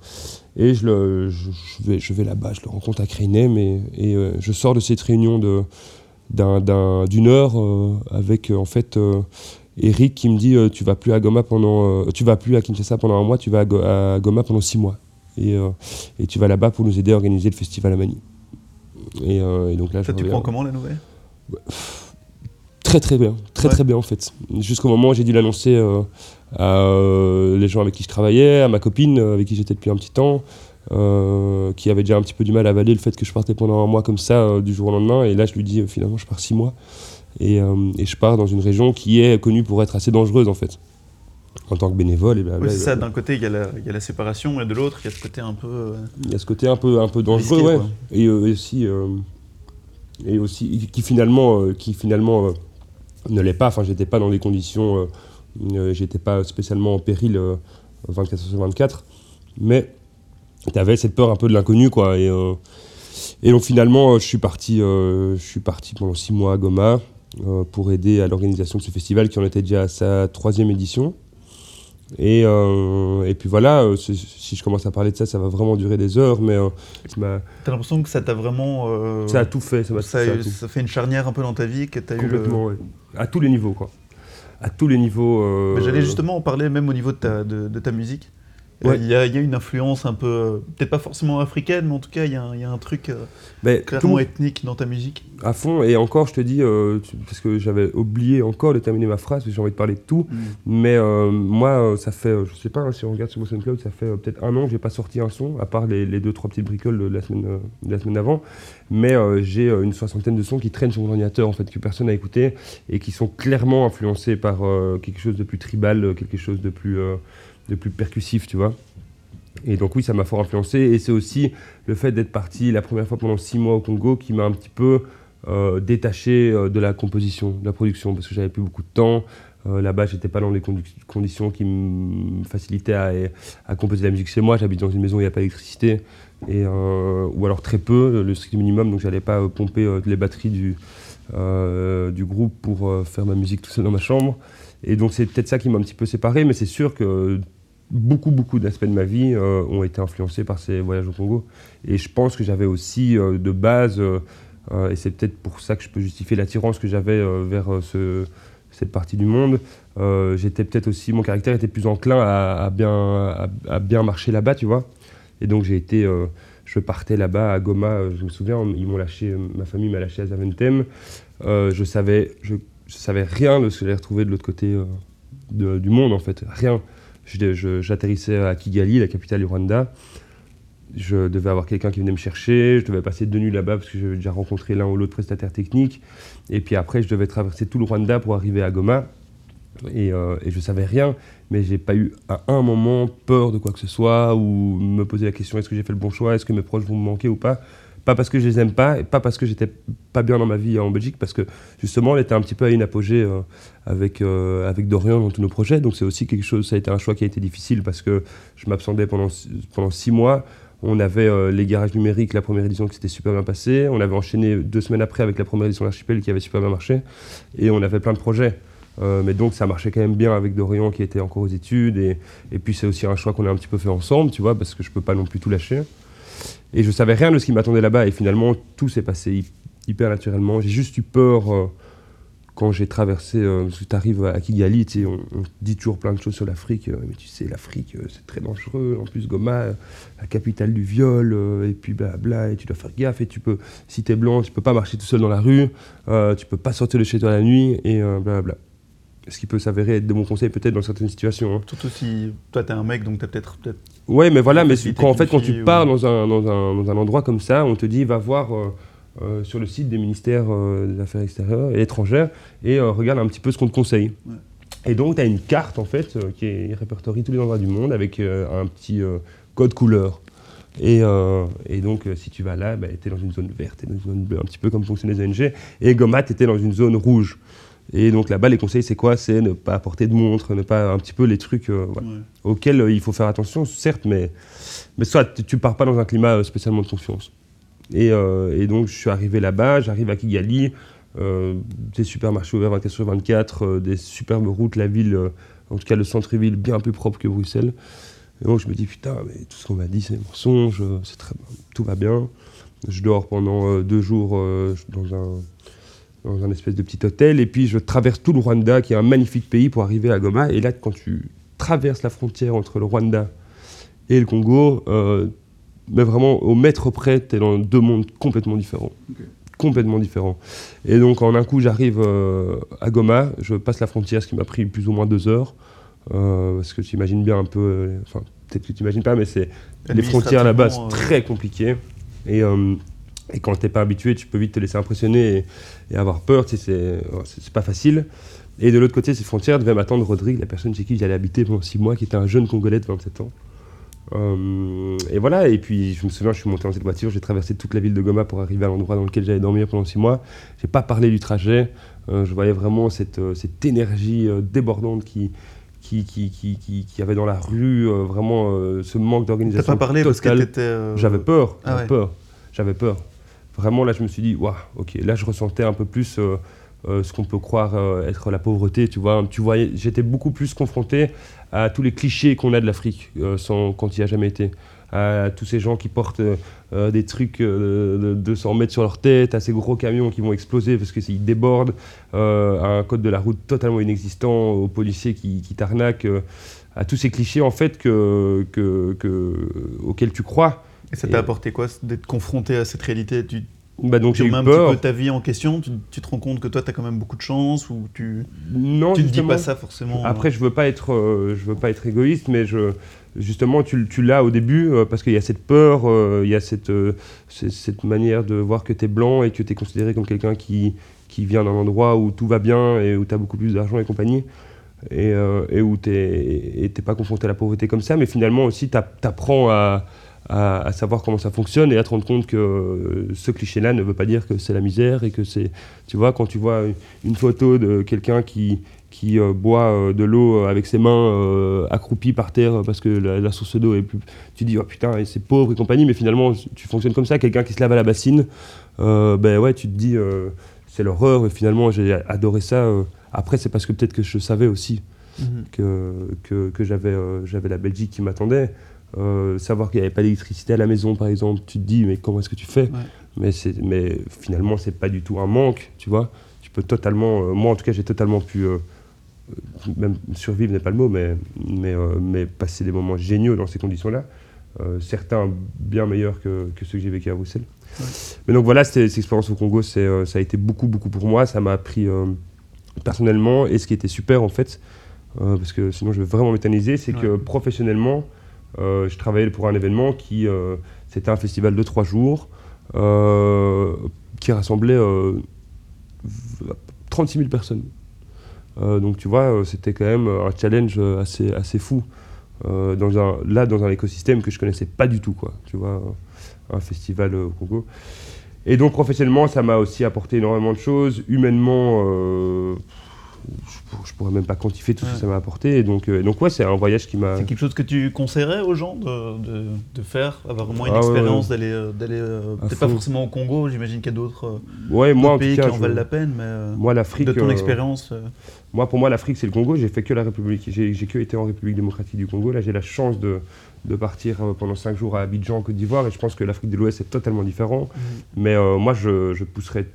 A: je, vais, là-bas, je le rencontre à Kreinem et, et je sors de cette réunion d'une heure avec en fait Eric qui me dit tu vas plus à Goma pendant tu vas plus à Kinshasa pendant un mois tu vas à, Goma pendant six mois et, euh, et tu vas là-bas pour nous aider à organiser le festival à Mani.
B: Et, euh, donc là, Ça, tu prends comment la nouvelle?
A: Très très bien, très très bien en fait. Jusqu'au moment où j'ai dû l'annoncer euh, à les gens avec qui je travaillais, à ma copine avec qui j'étais depuis un petit temps, qui avait déjà un petit peu du mal à avaler le fait que je partais pendant un mois comme ça du jour au lendemain. Et là, je lui dis finalement, je pars six mois. Et, et, je pars dans une région qui est connue pour être assez dangereuse en fait en tant que bénévole. Et
B: ben, oui, c'est ça, d'un côté il y, a la, il y, a la séparation et de l'autre il y a ce côté un peu. Euh,
A: il y a ce côté un peu, un peu dangereux, ouais. Et euh, aussi, euh, et aussi qui finalement, qui finalement ne l'est pas. Enfin, j'étais pas dans des conditions, j'étais pas spécialement en péril 24 sur 24, mais tu avais cette peur un peu de l'inconnu, quoi. Et, et donc finalement, je suis parti, je suis parti pendant six mois à Goma. pour aider à l'organisation de ce festival qui en était déjà à sa troisième édition. Et, euh, et puis voilà, euh, si je commence à parler de ça, ça va vraiment durer des heures, mais... Euh,
B: T'as l'impression que ça t'a vraiment...
A: ça a tout fait.
B: Ça, ça, ça, fait une charnière un peu dans ta vie que t'as eu
A: Complètement, oui. À tous les niveaux, quoi. À tous les niveaux...
B: J'allais justement en parler même au niveau de ta, de, de ta musique. Il y, a une influence un peu, euh, peut-être pas forcément africaine, mais en tout cas, il y, a un truc euh, clairement ethnique dans ta musique.
A: À fond, et encore, je te dis, euh, parce que j'avais oublié encore de terminer ma phrase, j'ai envie de parler de tout, mm. mais moi, ça fait, je sais pas, hein, si on regarde sur mon SoundCloud, ça fait peut-être un an que j'ai pas sorti un son, à part les, deux, trois petites bricoles de la semaine, de la semaine avant, mais j'ai une soixantaine de sons qui traînent sur mon ordinateur, en fait, que personne n'a écouté, et qui sont clairement influencés par quelque chose de plus tribal, quelque chose de plus de plus percussif, tu vois. Et donc oui, ça m'a fort influencé. Et c'est aussi le fait d'être parti la première fois pendant six mois au Congo qui m'a un petit peu euh, détaché euh, de la composition, de la production, parce que j'avais plus beaucoup de temps. Euh, là-bas, j'étais pas dans les conditions qui me facilitaient à, composer la musique chez moi. J'habite dans une maison où il n'y a pas d'électricité, et ou alors très peu, le strict minimum. Donc j'allais pas pomper les batteries du, du groupe pour faire ma musique tout seul dans ma chambre. Et donc c'est peut-être ça qui m'a un petit peu séparé, mais c'est sûr que beaucoup, beaucoup d'aspects de ma vie euh, ont été influencés par ces voyages au Congo. Et je pense que j'avais aussi euh, de base, euh, et c'est peut-être pour ça que je peux justifier l'attirance que j'avais vers ce, cette partie du monde, j'étais peut-être aussi, mon caractère était plus enclin à, bien, à, bien marcher là-bas, tu vois. Et donc j'ai été, je partais là-bas à Goma, je me souviens, ils m'ont lâché, ma famille m'a lâché à Zaventem. je savais, je savais rien de ce que j'allais retrouver de l'autre côté du monde, en fait, rien j'atterrissais à Kigali, la capitale du Rwanda. Je devais avoir quelqu'un qui venait me chercher, je devais passer deux nuits là-bas parce que j'avais déjà rencontré l'un ou l'autre prestataire technique. Et puis après, je devais traverser tout le Rwanda pour arriver à Goma. Et, euh, et je savais rien, mais j'ai pas eu à un moment peur de quoi que ce soit ou me poser la question est-ce que j'ai fait le bon choix, est-ce que mes proches vont me manquer ou pas? Pas parce que je les aime pas, et pas parce que j'étais pas bien dans ma vie en Belgique, parce que justement, elle était un petit peu à une apogée euh, avec, euh, avec Dorian dans tous nos projets. Donc c'est aussi quelque chose, ça a été un choix qui a été difficile parce que je m'absentais pendant, pendant six mois. On avait euh, les garages numériques, la première édition qui s'était super bien passée. On avait enchaîné deux semaines après avec la première édition d'Archipel qui avait super bien marché. Et on avait plein de projets. Mais donc ça marchait quand même bien avec Dorian qui était encore aux études. Et, et puis c'est aussi un choix qu'on a un petit peu fait ensemble, tu vois, parce que je peux pas non plus tout lâcher. Et je savais rien de ce qui m'attendait là-bas. Et finalement, tout s'est passé hy- hyper naturellement. J'ai juste eu peur euh, quand j'ai traversé. Euh, tu arrives à Kigali, tu on, dit toujours plein de choses sur l'Afrique. euh, mais tu sais, l'Afrique, c'est très dangereux. En plus, Goma, la capitale du viol. et puis blabla. Et tu dois faire gaffe. Et tu peux, si t'es blanc, tu peux pas marcher tout seul dans la rue. tu peux pas sortir de chez toi la nuit. Et blablabla. Ce qui peut s'avérer être de bons conseils peut-être dans certaines situations. hein.
B: Surtout si toi t'es un mec, donc t'as peut-être. peut-être-
A: Ouais, mais voilà, mais quand, en fait, quand tu pars
B: ou-
A: dans, un, dans, un, dans un endroit comme ça, on te dit va voir euh, euh, sur le site des ministères euh, des Affaires extérieures et étrangères et regarde un petit peu ce qu'on te conseille.
B: Ouais.
A: Et donc, tu as une carte, en fait, qui est- répertorie tous les endroits du monde avec un petit code couleur. Et, euh, et donc, euh, si tu vas là, tu es dans une zone verte, tu dans une zone bleue, un petit peu comme fonctionnent les ONG. Et Gomat était dans une zone rouge. Et donc là-bas, les conseils, c'est quoi? C'est ne pas apporter de montre, ne pas un petit peu les trucs euh, voilà,
B: Ouais.
A: auxquels euh, il faut faire attention, certes, mais, mais soit tu- pars pas dans un climat euh, spécialement de confiance. Et, euh, et donc, je suis arrivé là-bas, j'arrive à Kigali, euh, des supermarchés ouverts 24 sur 24, euh, des superbes routes, la ville, en tout cas le centre-ville, bien plus propre que Bruxelles. Et donc, je me dis, putain, mais tout ce qu'on m'a dit, c'est euh, c'est très, tout va bien. Je dors pendant deux jours dans un dans un espèce de petit hôtel, et puis je traverse tout le Rwanda, qui est un magnifique pays, pour arriver à Goma. Et là, quand tu traverses la frontière entre le Rwanda et le Congo, euh, mais vraiment au mètre près, tu es dans deux mondes complètement différents. Complètement différents. Et donc, en un coup, j'arrive euh, à Goma, je passe la frontière, ce qui m'a pris plus ou moins deux heures, euh, parce que tu imagines bien un peu, enfin, peut-être que tu imagines pas, mais c'est les frontières là-bas, c'est très compliqué. Et, et quand t'es pas habitué, tu peux vite te laisser impressionner et, et avoir peur. Tu sais, c'est, pas facile. Et de l'autre côté de ces frontières devait m'attendre Rodrigue, la personne chez qui j'allais habiter pendant six mois, qui était un jeune Congolais de 27 ans. Euh, et voilà, et puis je me souviens, je suis monté dans cette voiture, j'ai traversé toute la ville de Goma pour arriver à l'endroit dans lequel j'allais dormir pendant six mois. J'ai pas parlé du trajet, euh, je voyais vraiment cette, euh, cette énergie débordante qui, qui, qui, qui, qui, qui avait dans la rue, euh, vraiment euh, ce manque
B: T'as
A: d'organisation.
B: pas parlé parce que
A: totale.
B: t'étais. euh,
A: J'avais peur,
B: Ah
A: j'avais
B: ouais.
A: peur, j'avais peur. Vraiment, là, je me suis dit, waouh, ok, là, je ressentais un peu plus euh, euh, ce qu'on peut croire euh, être la pauvreté, tu vois. Tu voyais, j'étais beaucoup plus confronté à tous les clichés qu'on a de l'Afrique, sans, quand il n'y a jamais été. À tous ces gens qui portent des trucs de 200 mètres sur leur tête, à ces gros camions qui vont exploser parce qu'ils débordent, à un code de la route totalement inexistant, aux policiers qui, t'arnaquent, à tous ces clichés en fait que, que, que- auxquels tu crois.
B: Et ça t'a apporté quoi d'être confronté à cette réalité? Tu,
A: Bah donc
B: tu
A: j'ai eu
B: remets un
A: peur.
B: petit peu ta vie en question tu, tu te rends compte que toi t'as quand même beaucoup de chance ou tu,
A: Non,
B: tu te dis pas ça forcément
A: Après, je veux pas être, euh, je veux pas être égoïste, mais je, justement, tu, tu l'as au début euh, parce qu'il y a cette peur, euh, il y a cette, cette manière de voir que tu es blanc et que tu es considéré comme quelqu'un qui, qui vient d'un endroit où tout va bien et où tu as beaucoup plus d'argent et compagnie. Et, et où tu n'es pas confronté à la pauvreté comme ça, mais finalement aussi tu apprends à, à, à savoir comment ça fonctionne et à te rendre compte que euh, ce cliché-là ne veut pas dire que c'est la misère et que c'est, tu vois, quand tu vois une photo de quelqu'un qui, qui euh, boit euh, de l'eau avec ses mains euh, accroupies par terre parce que la, la source d'eau est plus. Tu dis, oh putain, c'est pauvre et compagnie, mais finalement, tu fonctionnes comme ça. Quelqu'un qui se lave à la bassine, ben ouais, tu te dis, c'est l'horreur, et finalement, j'ai adoré ça. Après, c'est parce que peut-être que je savais aussi
B: Mhm.
A: que, que, que j'avais j'avais la Belgique qui m'attendait. Euh, savoir qu'il n'y avait pas d'électricité à la maison, par exemple, tu te dis, mais comment est-ce que tu fais?
B: Ouais.
A: mais, c'est- mais finalement, c'est pas du tout un manque, tu vois. Tu peux totalement, euh, moi en tout cas, j'ai totalement pu, euh, même survivre n'est pas le mot, mais, mais, mais passer des moments géniaux dans ces conditions-là. Certains bien meilleurs que, que ceux que j'ai vécu à Bruxelles.
B: Ouais.
A: Mais donc voilà, cette expérience au Congo, c'est, ça a été beaucoup, beaucoup pour moi. Ça m'a appris personnellement. Et ce qui était super, en fait, parce que sinon je vais vraiment m'éterniser, c'est que professionnellement, je travaillais pour un événement qui, euh, c'était un festival de trois jours, euh, qui rassemblait euh, v- 36 000 personnes. donc tu vois, c'était quand même un challenge assez, assez fou. dans un, là, dans un écosystème que je connaissais pas du tout, quoi. Tu vois, un festival au Congo. Et donc professionnellement, ça m'a aussi apporté énormément de choses. Humainement, je, pourrais même pas quantifier tout ce que ça m'a apporté. Et donc, euh, donc ouais, c'est un voyage qui m'a.
B: C'est quelque chose que tu conseillerais aux gens de, de, de faire, avoir au moins une ah expérience d'aller, euh, d'aller euh, peut-être pas forcément au Congo. J'imagine qu'il y a d'autres,
A: ouais, moi,
B: pays qui en valent la peine, mais
A: moi l'Afrique.
B: De ton expérience.
A: Moi, pour moi, l'Afrique, c'est le Congo. J'ai fait que la République. J'ai, j'ai que été en République démocratique du Congo. Là, j'ai la chance de, de partir pendant 5 jours à Abidjan, en Côte d'Ivoire. Et je pense que l'Afrique de l'Ouest est totalement différent. Mhm. Mais moi, je, je pousserais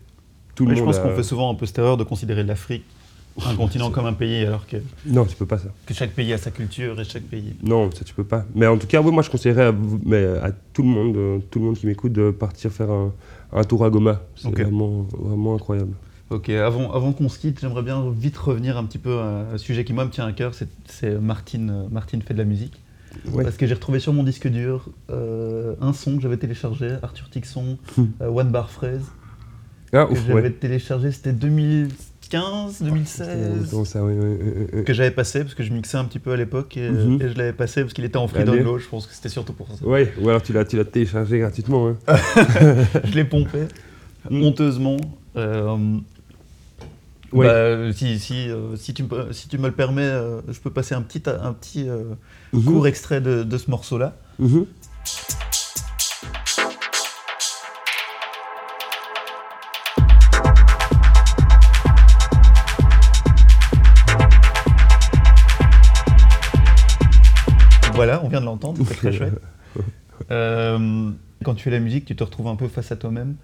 A: tout le monde.
B: Je pense qu'on fait souvent un peu cette erreur de considérer l'Afrique un continent comme un pays alors que.
A: Non, tu peux pas ça.
B: Que chaque pays a sa culture et chaque pays.
A: Non, ça tu peux pas. Mais en tout cas, oui, moi je conseillerais à, mais à tout le monde, euh, tout le monde qui m'écoute, de partir faire un, un tour à Goma. C'est vraiment, vraiment incroyable.
B: Ok, avant, avant qu'on se quitte, j'aimerais bien vite revenir un petit peu à un sujet qui moi me tient à cœur, c'est Martine, euh, Martine fait de la musique. Parce que j'ai retrouvé sur mon disque dur euh, un son que j'avais téléchargé, Arthur Tixon, hmm. One Bar Fraise. Ah, que j'avais téléchargé, c'était 2000. 2015, 2016. Que j'avais passé parce que je mixais un petit peu à l'époque et, mhm. je l'avais passé parce qu'il était en free download. Je pense que c'était surtout pour ça.
A: Oui, ou alors tu l'as téléchargé gratuitement. Hein.
B: je l'ai pompé mm. honteusement. Euh, bah, si, si, euh, si, tu, si tu me le permets, euh, je peux passer un petit, un petit mhm. court extrait de, de ce morceau-là. Mhm. Voilà, on vient de l'entendre, c'est très chouette. Euh, quand tu fais la musique, tu te retrouves un peu face à toi-même.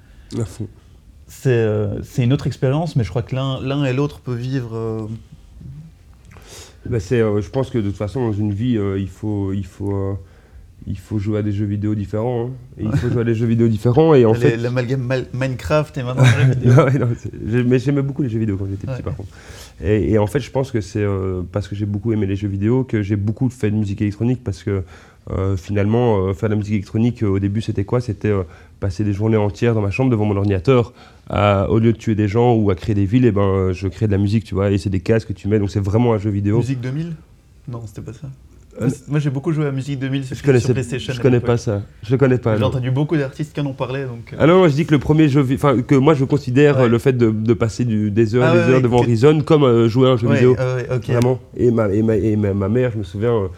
B: Euh, c'est une autre expérience, mais je crois que l'un et l'autre peuvent vivre. Euh,
A: bah, je pense que de toute façon, dans une vie, il faut, il faut il faut jouer à des jeux vidéo différents. Hein. il faut jouer à des jeux vidéo différents. Et en fait...
B: L'amalgame Minecraft et maintenant jeux vidéo.
A: mais j'aimais beaucoup les jeux vidéo quand j'étais petit, par contre. Et, en fait, je pense que c'est euh, parce que j'ai beaucoup aimé les jeux vidéo que j'ai beaucoup fait de musique électronique parce que euh, finalement, euh, faire de la musique électronique, au début, c'était quoi? C'était passer des journées entières dans ma chambre devant mon ordinateur. au lieu de tuer des gens ou à créer des villes, et eh ben, je crée de la musique, tu vois. Et c'est des casques que tu mets, donc c'est vraiment un jeu vidéo.
B: Musique 2000 Non, c'était pas ça. Euh, moi, j'ai beaucoup joué à la musique 2000
A: je connais, sur PlayStation. Je connais pas ça. Je connais pas.
B: J'ai entendu beaucoup d'artistes qui en ont parlé. Donc... Euh.
A: Ah non, je dis que le premier jeu, enfin que moi je considère le fait de, passer du, des heures et ah des heures devant Horizon comme euh, jouer à un jeu vidéo. Vraiment. Et ma, et ma, et ma, mère, je me souviens,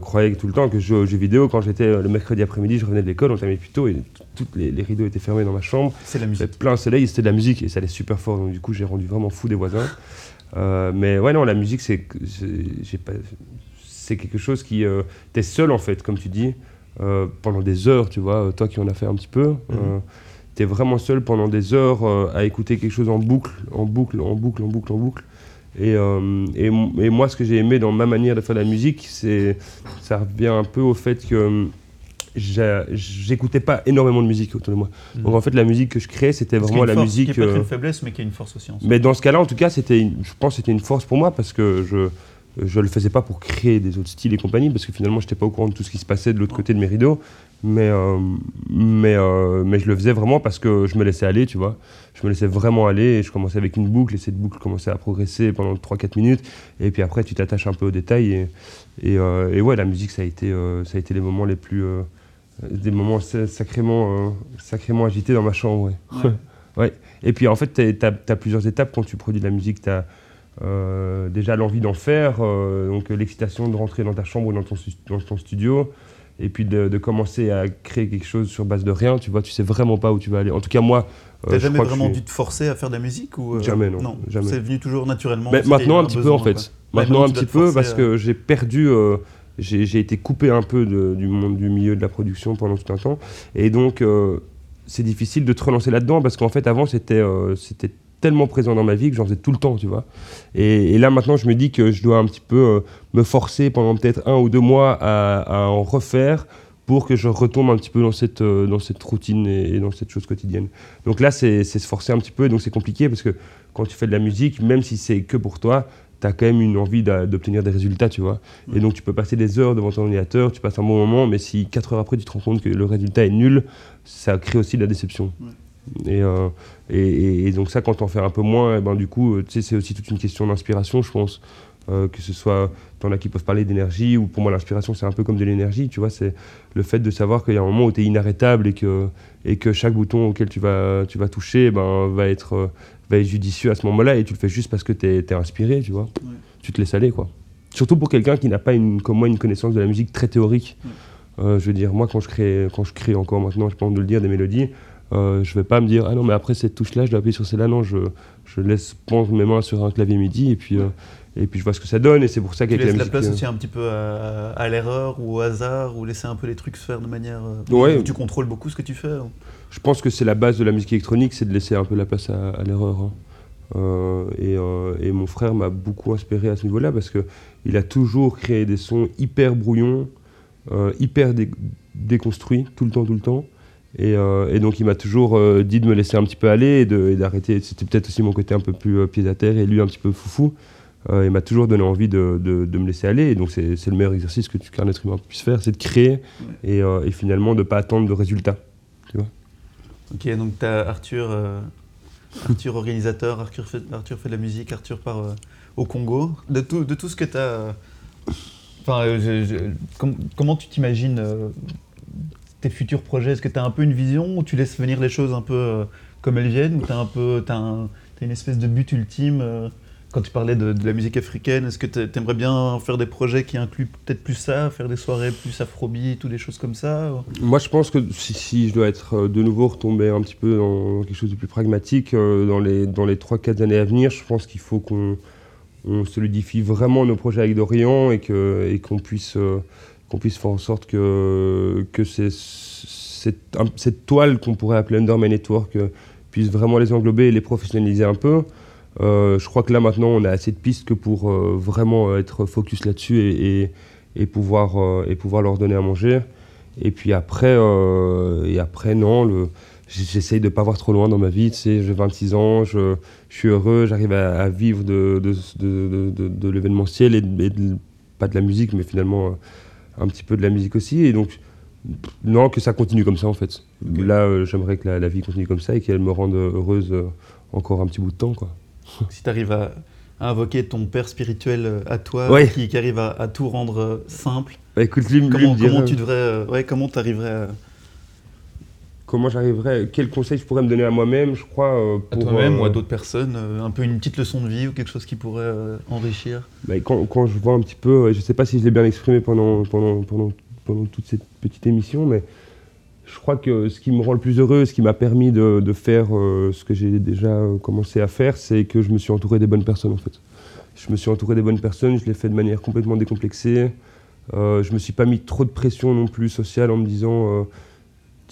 A: croyait tout le temps que je jouais aux jeux vidéo. Quand j'étais le mercredi après-midi, je revenais de l'école, on terminait plus tôt et tous les, rideaux étaient fermés dans ma chambre.
B: C'est la musique.
A: Plein soleil, c'était de la musique et ça allait super fort. Donc du coup, j'ai rendu vraiment fou des voisins. mais ouais, non, la musique, c'est. J'ai pas c'est quelque chose qui. Euh, t'es seul, en fait, comme tu dis, euh, pendant des heures, tu vois, toi qui en as fait un petit peu. mhm. t'es vraiment seul pendant des heures à écouter quelque chose en boucle, en boucle, en boucle, en boucle, en boucle. Et, et, et, moi, ce que j'ai aimé dans ma manière de faire de la musique, c'est ça revient un peu au fait que j'écoutais pas énormément de musique autour de moi. Mhm. Donc en fait, la musique que je créais, c'était vraiment la musique.
B: Qui est une faiblesse, mais qui a une force aussi.
A: mais dans ce cas-là, en tout cas, c'était, je pense, que c'était une force pour moi parce que je je le faisais pas pour créer des autres styles et compagnie, parce que finalement, je n'étais pas au courant de tout ce qui se passait de l'autre côté de mes rideaux. Mais, euh, mais, euh, mais je le faisais vraiment parce que je me laissais aller, tu vois. Je me laissais vraiment aller et je commençais avec une boucle et cette boucle commençait à progresser pendant 3-4 minutes. Et puis après, tu t'attaches un peu aux détails. Et, et, euh, et, ouais, la musique, ça a été, ça a été les moments les plus. des moments sacrément, sacrément agités dans ma chambre, ouais. ouais. Et puis en fait, tu as, plusieurs étapes quand tu produis de la musique. Tu as euh, déjà l'envie d'en faire, euh, donc l'excitation de rentrer dans ta chambre ou dans ton, dans ton studio, et puis de, commencer à créer quelque chose sur base de rien, tu vois, tu sais vraiment pas où tu vas aller. En tout cas, moi.
B: Euh, T'as jamais vraiment dû te forcer à faire de la musique ou
A: Jamais, non.
B: non C'est venu toujours naturellement.
A: Mais maintenant, un petit peu, en fait. Maintenant, un petit peu, parce que j'ai perdu. j'ai été coupé un peu du monde du milieu de la production pendant tout un temps. Et donc, c'est difficile de te relancer là-dedans, parce qu'en fait, avant, c'était c'était tellement présent dans ma vie que j'en faisais tout le temps, tu vois. Et, là, maintenant, je me dis que je dois un petit peu euh, me forcer pendant peut-être un ou deux mois à, en refaire pour que je retombe un petit peu dans cette, euh, dans cette routine et, dans cette chose quotidienne. Donc là, c'est se forcer un petit peu, et donc c'est compliqué parce que quand tu fais de la musique, même si c'est que pour toi, tu as quand même une envie d'obtenir des résultats, tu vois. Et donc tu peux passer des heures devant ton ordinateur, tu passes un bon moment, mais si quatre heures après tu te rends compte que le résultat est nul, ça crée aussi de la déception. Et, et, donc ça, quand on fait un peu moins, eh ben, du coup, c'est aussi toute une question d'inspiration, je pense. que ce soit, dans là qui peuvent parler d'énergie, ou pour moi l'inspiration c'est un peu comme de l'énergie, tu vois, c'est le fait de savoir qu'il y a un moment où tu es inarrêtable et que, et que chaque bouton auquel tu vas, tu vas toucher eh ben, va, être, va être judicieux à ce moment-là, et tu le fais juste parce que tu es, inspiré, tu vois. Tu te laisses aller, quoi. Surtout pour quelqu'un qui n'a pas, une, comme moi, une connaissance de la musique très théorique. Euh, je veux dire, moi, quand je crée, quand je crée encore maintenant, je pense de le dire, des mélodies, euh, je vais pas me dire, ah non, mais après cette touche-là, je dois appuyer sur celle-là. Non, je, je laisse prendre mes mains sur un clavier MIDI et puis, euh, et puis je vois ce que ça donne. Et c'est pour ça qu'avec
B: la
A: musique.
B: la place aussi un petit peu à, l'erreur ou au hasard, ou laisser un peu les trucs se faire de manière. ouais. Tu contrôles beaucoup ce que tu fais.
A: Je pense que c'est la base de la musique électronique, c'est de laisser un peu la place à, l'erreur. Hein. Euh, euh, et, mon frère m'a beaucoup inspiré à ce niveau-là parce qu'il a toujours créé des sons hyper brouillons, euh, hyper déconstruits, tout le temps, tout le temps. Et, donc il m'a toujours dit de me laisser un petit peu aller et d'arrêter. C'était peut-être aussi mon côté un peu plus pied à terre et lui un petit peu foufou. il m'a toujours donné envie de, me laisser aller. Et donc c'est le meilleur exercice que qu'un être humain puisse faire, c'est de créer et, finalement de ne pas attendre de résultats. Tu vois?
B: Ok, donc tu as Arthur Arthur organisateur, Arthur fait, de la musique, Arthur part euh, au Congo. De tout, de tout ce que tu as. Euh, enfin, euh, comment tu t'imagines tes futurs projets Est-ce que tu as un peu une vision ou tu laisses venir les choses un peu comme elles viennent ou tu as, un peu, as, une espèce de but ultime quand tu parlais de, la musique africaine, est-ce que tu aimerais bien faire des projets qui incluent peut-être plus ça, faire des soirées plus afrobeat ou des choses comme ça
A: Moi, je pense que si, je dois être euh, de nouveau retombé un petit peu dans quelque chose de plus pragmatique, euh, dans les, dans les 3-4 années à venir, je pense qu'il faut qu'on solidifie vraiment nos projets avec Dorian et qu'on puisse, euh, qu'on puisse faire en sorte que, que cette, cette, toile qu'on pourrait appeler Underman Network puisse vraiment les englober et les professionnaliser un peu. Euh, je crois que là maintenant on a assez de pistes que pour euh, vraiment être focus là-dessus et, et, pouvoir, et pouvoir leur donner à manger. Et puis après, euh, et après non, j'essaye de ne pas voir trop loin dans ma vie. Tu j'ai 26 ans, je, suis heureux, j'arrive à, vivre de, de, de l'événementiel et, pas de la musique, mais finalement un petit peu de la musique aussi. Et donc, non, que ça continue comme ça en fait. Là, j'aimerais que la, la, vie continue comme ça et qu'elle me rende heureuse encore un petit bout de temps. quoi
B: si tu arrives à, invoquer ton père spirituel euh, à toi, qui, arrive à, tout rendre euh, simple,
A: bah, écoute, lui,
B: comment, comment tu devrais, euh, ouais, comment tu arriverais à...
A: Comment j'arriverais Quel conseil je pourrais me donner à moi-même, je crois
B: À toi-même ou à d'autres personnes Un peu une petite leçon de vie ou quelque chose qui pourrait enrichir
A: bah, quand, quand, je vois un petit peu, je ne sais pas si je l'ai bien exprimé pendant, pendant, pendant, pendant toute cette petite émission, mais je crois que ce qui me rend le plus heureux, ce qui m'a permis de, faire euh, ce que j'ai déjà commencé à faire, c'est que je me suis entouré des bonnes personnes en fait. Je me suis entouré des bonnes personnes, je l'ai fait de manière complètement décomplexée. Euh, je me suis pas mis trop de pression non plus sociale en me disant euh,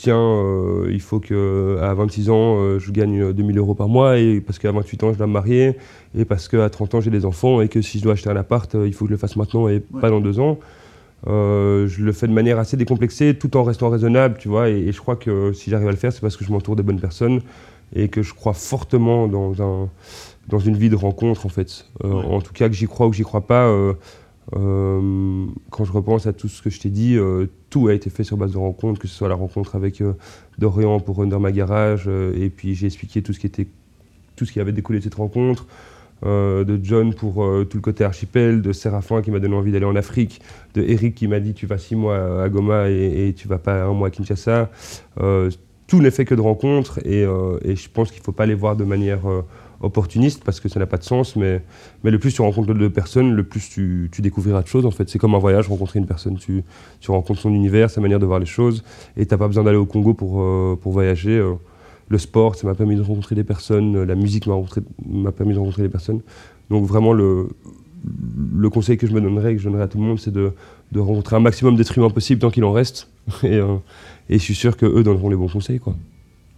A: tiens, euh, il faut que à 26 ans je gagne 2000 euros par mois et parce qu'à 28 ans je dois me marier et parce qu'à 30 ans j'ai des enfants et que si je dois acheter un appart, il faut que je le fasse maintenant et pas dans deux ans. Euh, je le fais de manière assez décomplexée, tout en restant raisonnable, tu vois. Et, je crois que si j'arrive à le faire, c'est parce que je m'entoure des bonnes personnes et que je crois fortement dans, un, dans une vie de rencontre, en fait. Euh, en tout cas, que j'y crois ou que j'y crois pas, euh, quand je repense à tout ce que je t'ai dit, tout a été fait sur base de rencontres, que ce soit la rencontre avec Dorian pour Under My Garage, et puis j'ai expliqué tout ce qui était tout ce qui avait découlé de cette rencontre. Euh, de John pour euh, tout le côté archipel, de Séraphin qui m'a donné envie d'aller en Afrique, de Eric qui m'a dit tu vas six mois à Goma et, et tu vas pas un mois à Kinshasa. Euh, tout n'est fait que de rencontres et, je pense qu'il ne faut pas les voir de manière opportuniste parce que ça n'a pas de sens, mais, mais le plus tu rencontres de personnes, le plus tu, découvriras de choses. En fait, c'est comme un voyage, rencontrer une personne, tu, tu rencontres son univers, sa manière de voir les choses, et tu n'as pas besoin d'aller au Congo pour, pour voyager le sport, ça m'a permis de rencontrer des personnes, la musique m'a permis de rencontrer des personnes. Donc vraiment, le, le conseil que je me donnerais, que je donnerais à tout le monde, c'est de, de, rencontrer un maximum d'êtres humains possible tant qu'il en reste. Et, euh, et, je suis sûr qu'eux donneront les bons conseils. Quoi.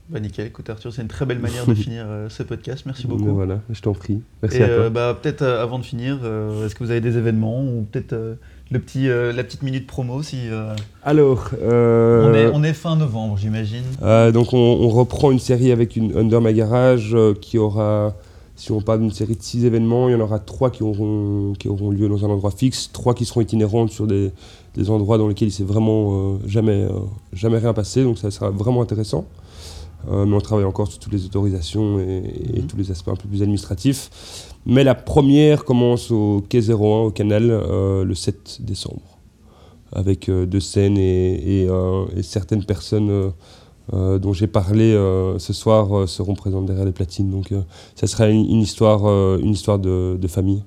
B: Bah nickel, écoute Arthur, c'est une très belle manière de finir euh, ce podcast. Merci beaucoup.
A: voilà, je t'en prie. Merci
B: à
A: toi.
B: Euh, bah, peut-être avant de finir, est-ce que vous avez des événements ou peut-être le petit, euh, la petite minute promo si. Euh,
A: Alors.
B: Euh, on, est, on, est, fin novembre, j'imagine.
A: donc on, reprend une série avec une Under My Garage qui aura. Si on parle d'une série de six événements, il y en aura trois qui auront, qui auront lieu dans un endroit fixe, trois qui seront itinérantes sur des, des endroits dans lesquels il s'est vraiment jamais, jamais rien passé, donc ça sera vraiment intéressant. Mais on travaille encore sur toutes les autorisations et, mhm. tous les aspects un peu plus administratifs. Mais la première commence au Quai 01 au Canal le 7 décembre avec deux scènes et, et certaines personnes euh, dont j'ai parlé euh, ce soir euh, seront présentes derrière les platines. Donc ça sera une, histoire, une histoire de, famille.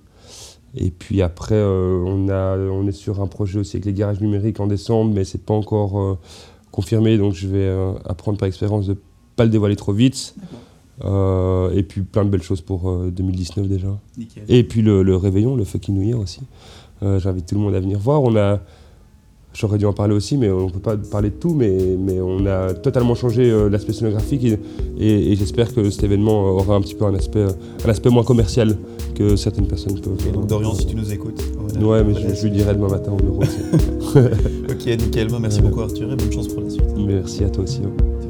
A: Et puis après, on, a, on est sur un projet aussi avec les garages numériques en décembre, mais c'est pas encore confirmé, donc je vais apprendre par expérience de pas le dévoiler trop vite. et puis plein de belles choses pour 2019 déjà. Et puis le, réveillon, le fucking New Year aussi. J'invite tout le monde à venir voir. On a J'aurais dû en parler aussi, mais on ne peut pas parler de tout, mais, mais on a totalement changé euh, l'aspect scénographique et, et, j'espère que cet événement aura un petit peu un aspect, un aspect moins commercial que certaines personnes peuvent.
B: Et donc Dorian, si tu nous écoutes.
A: Ouais, mais je, lui dirai demain matin au bureau
B: ok, nickel. Merci beaucoup Arthur et bonne chance pour la suite.
A: Merci à toi aussi. Hein.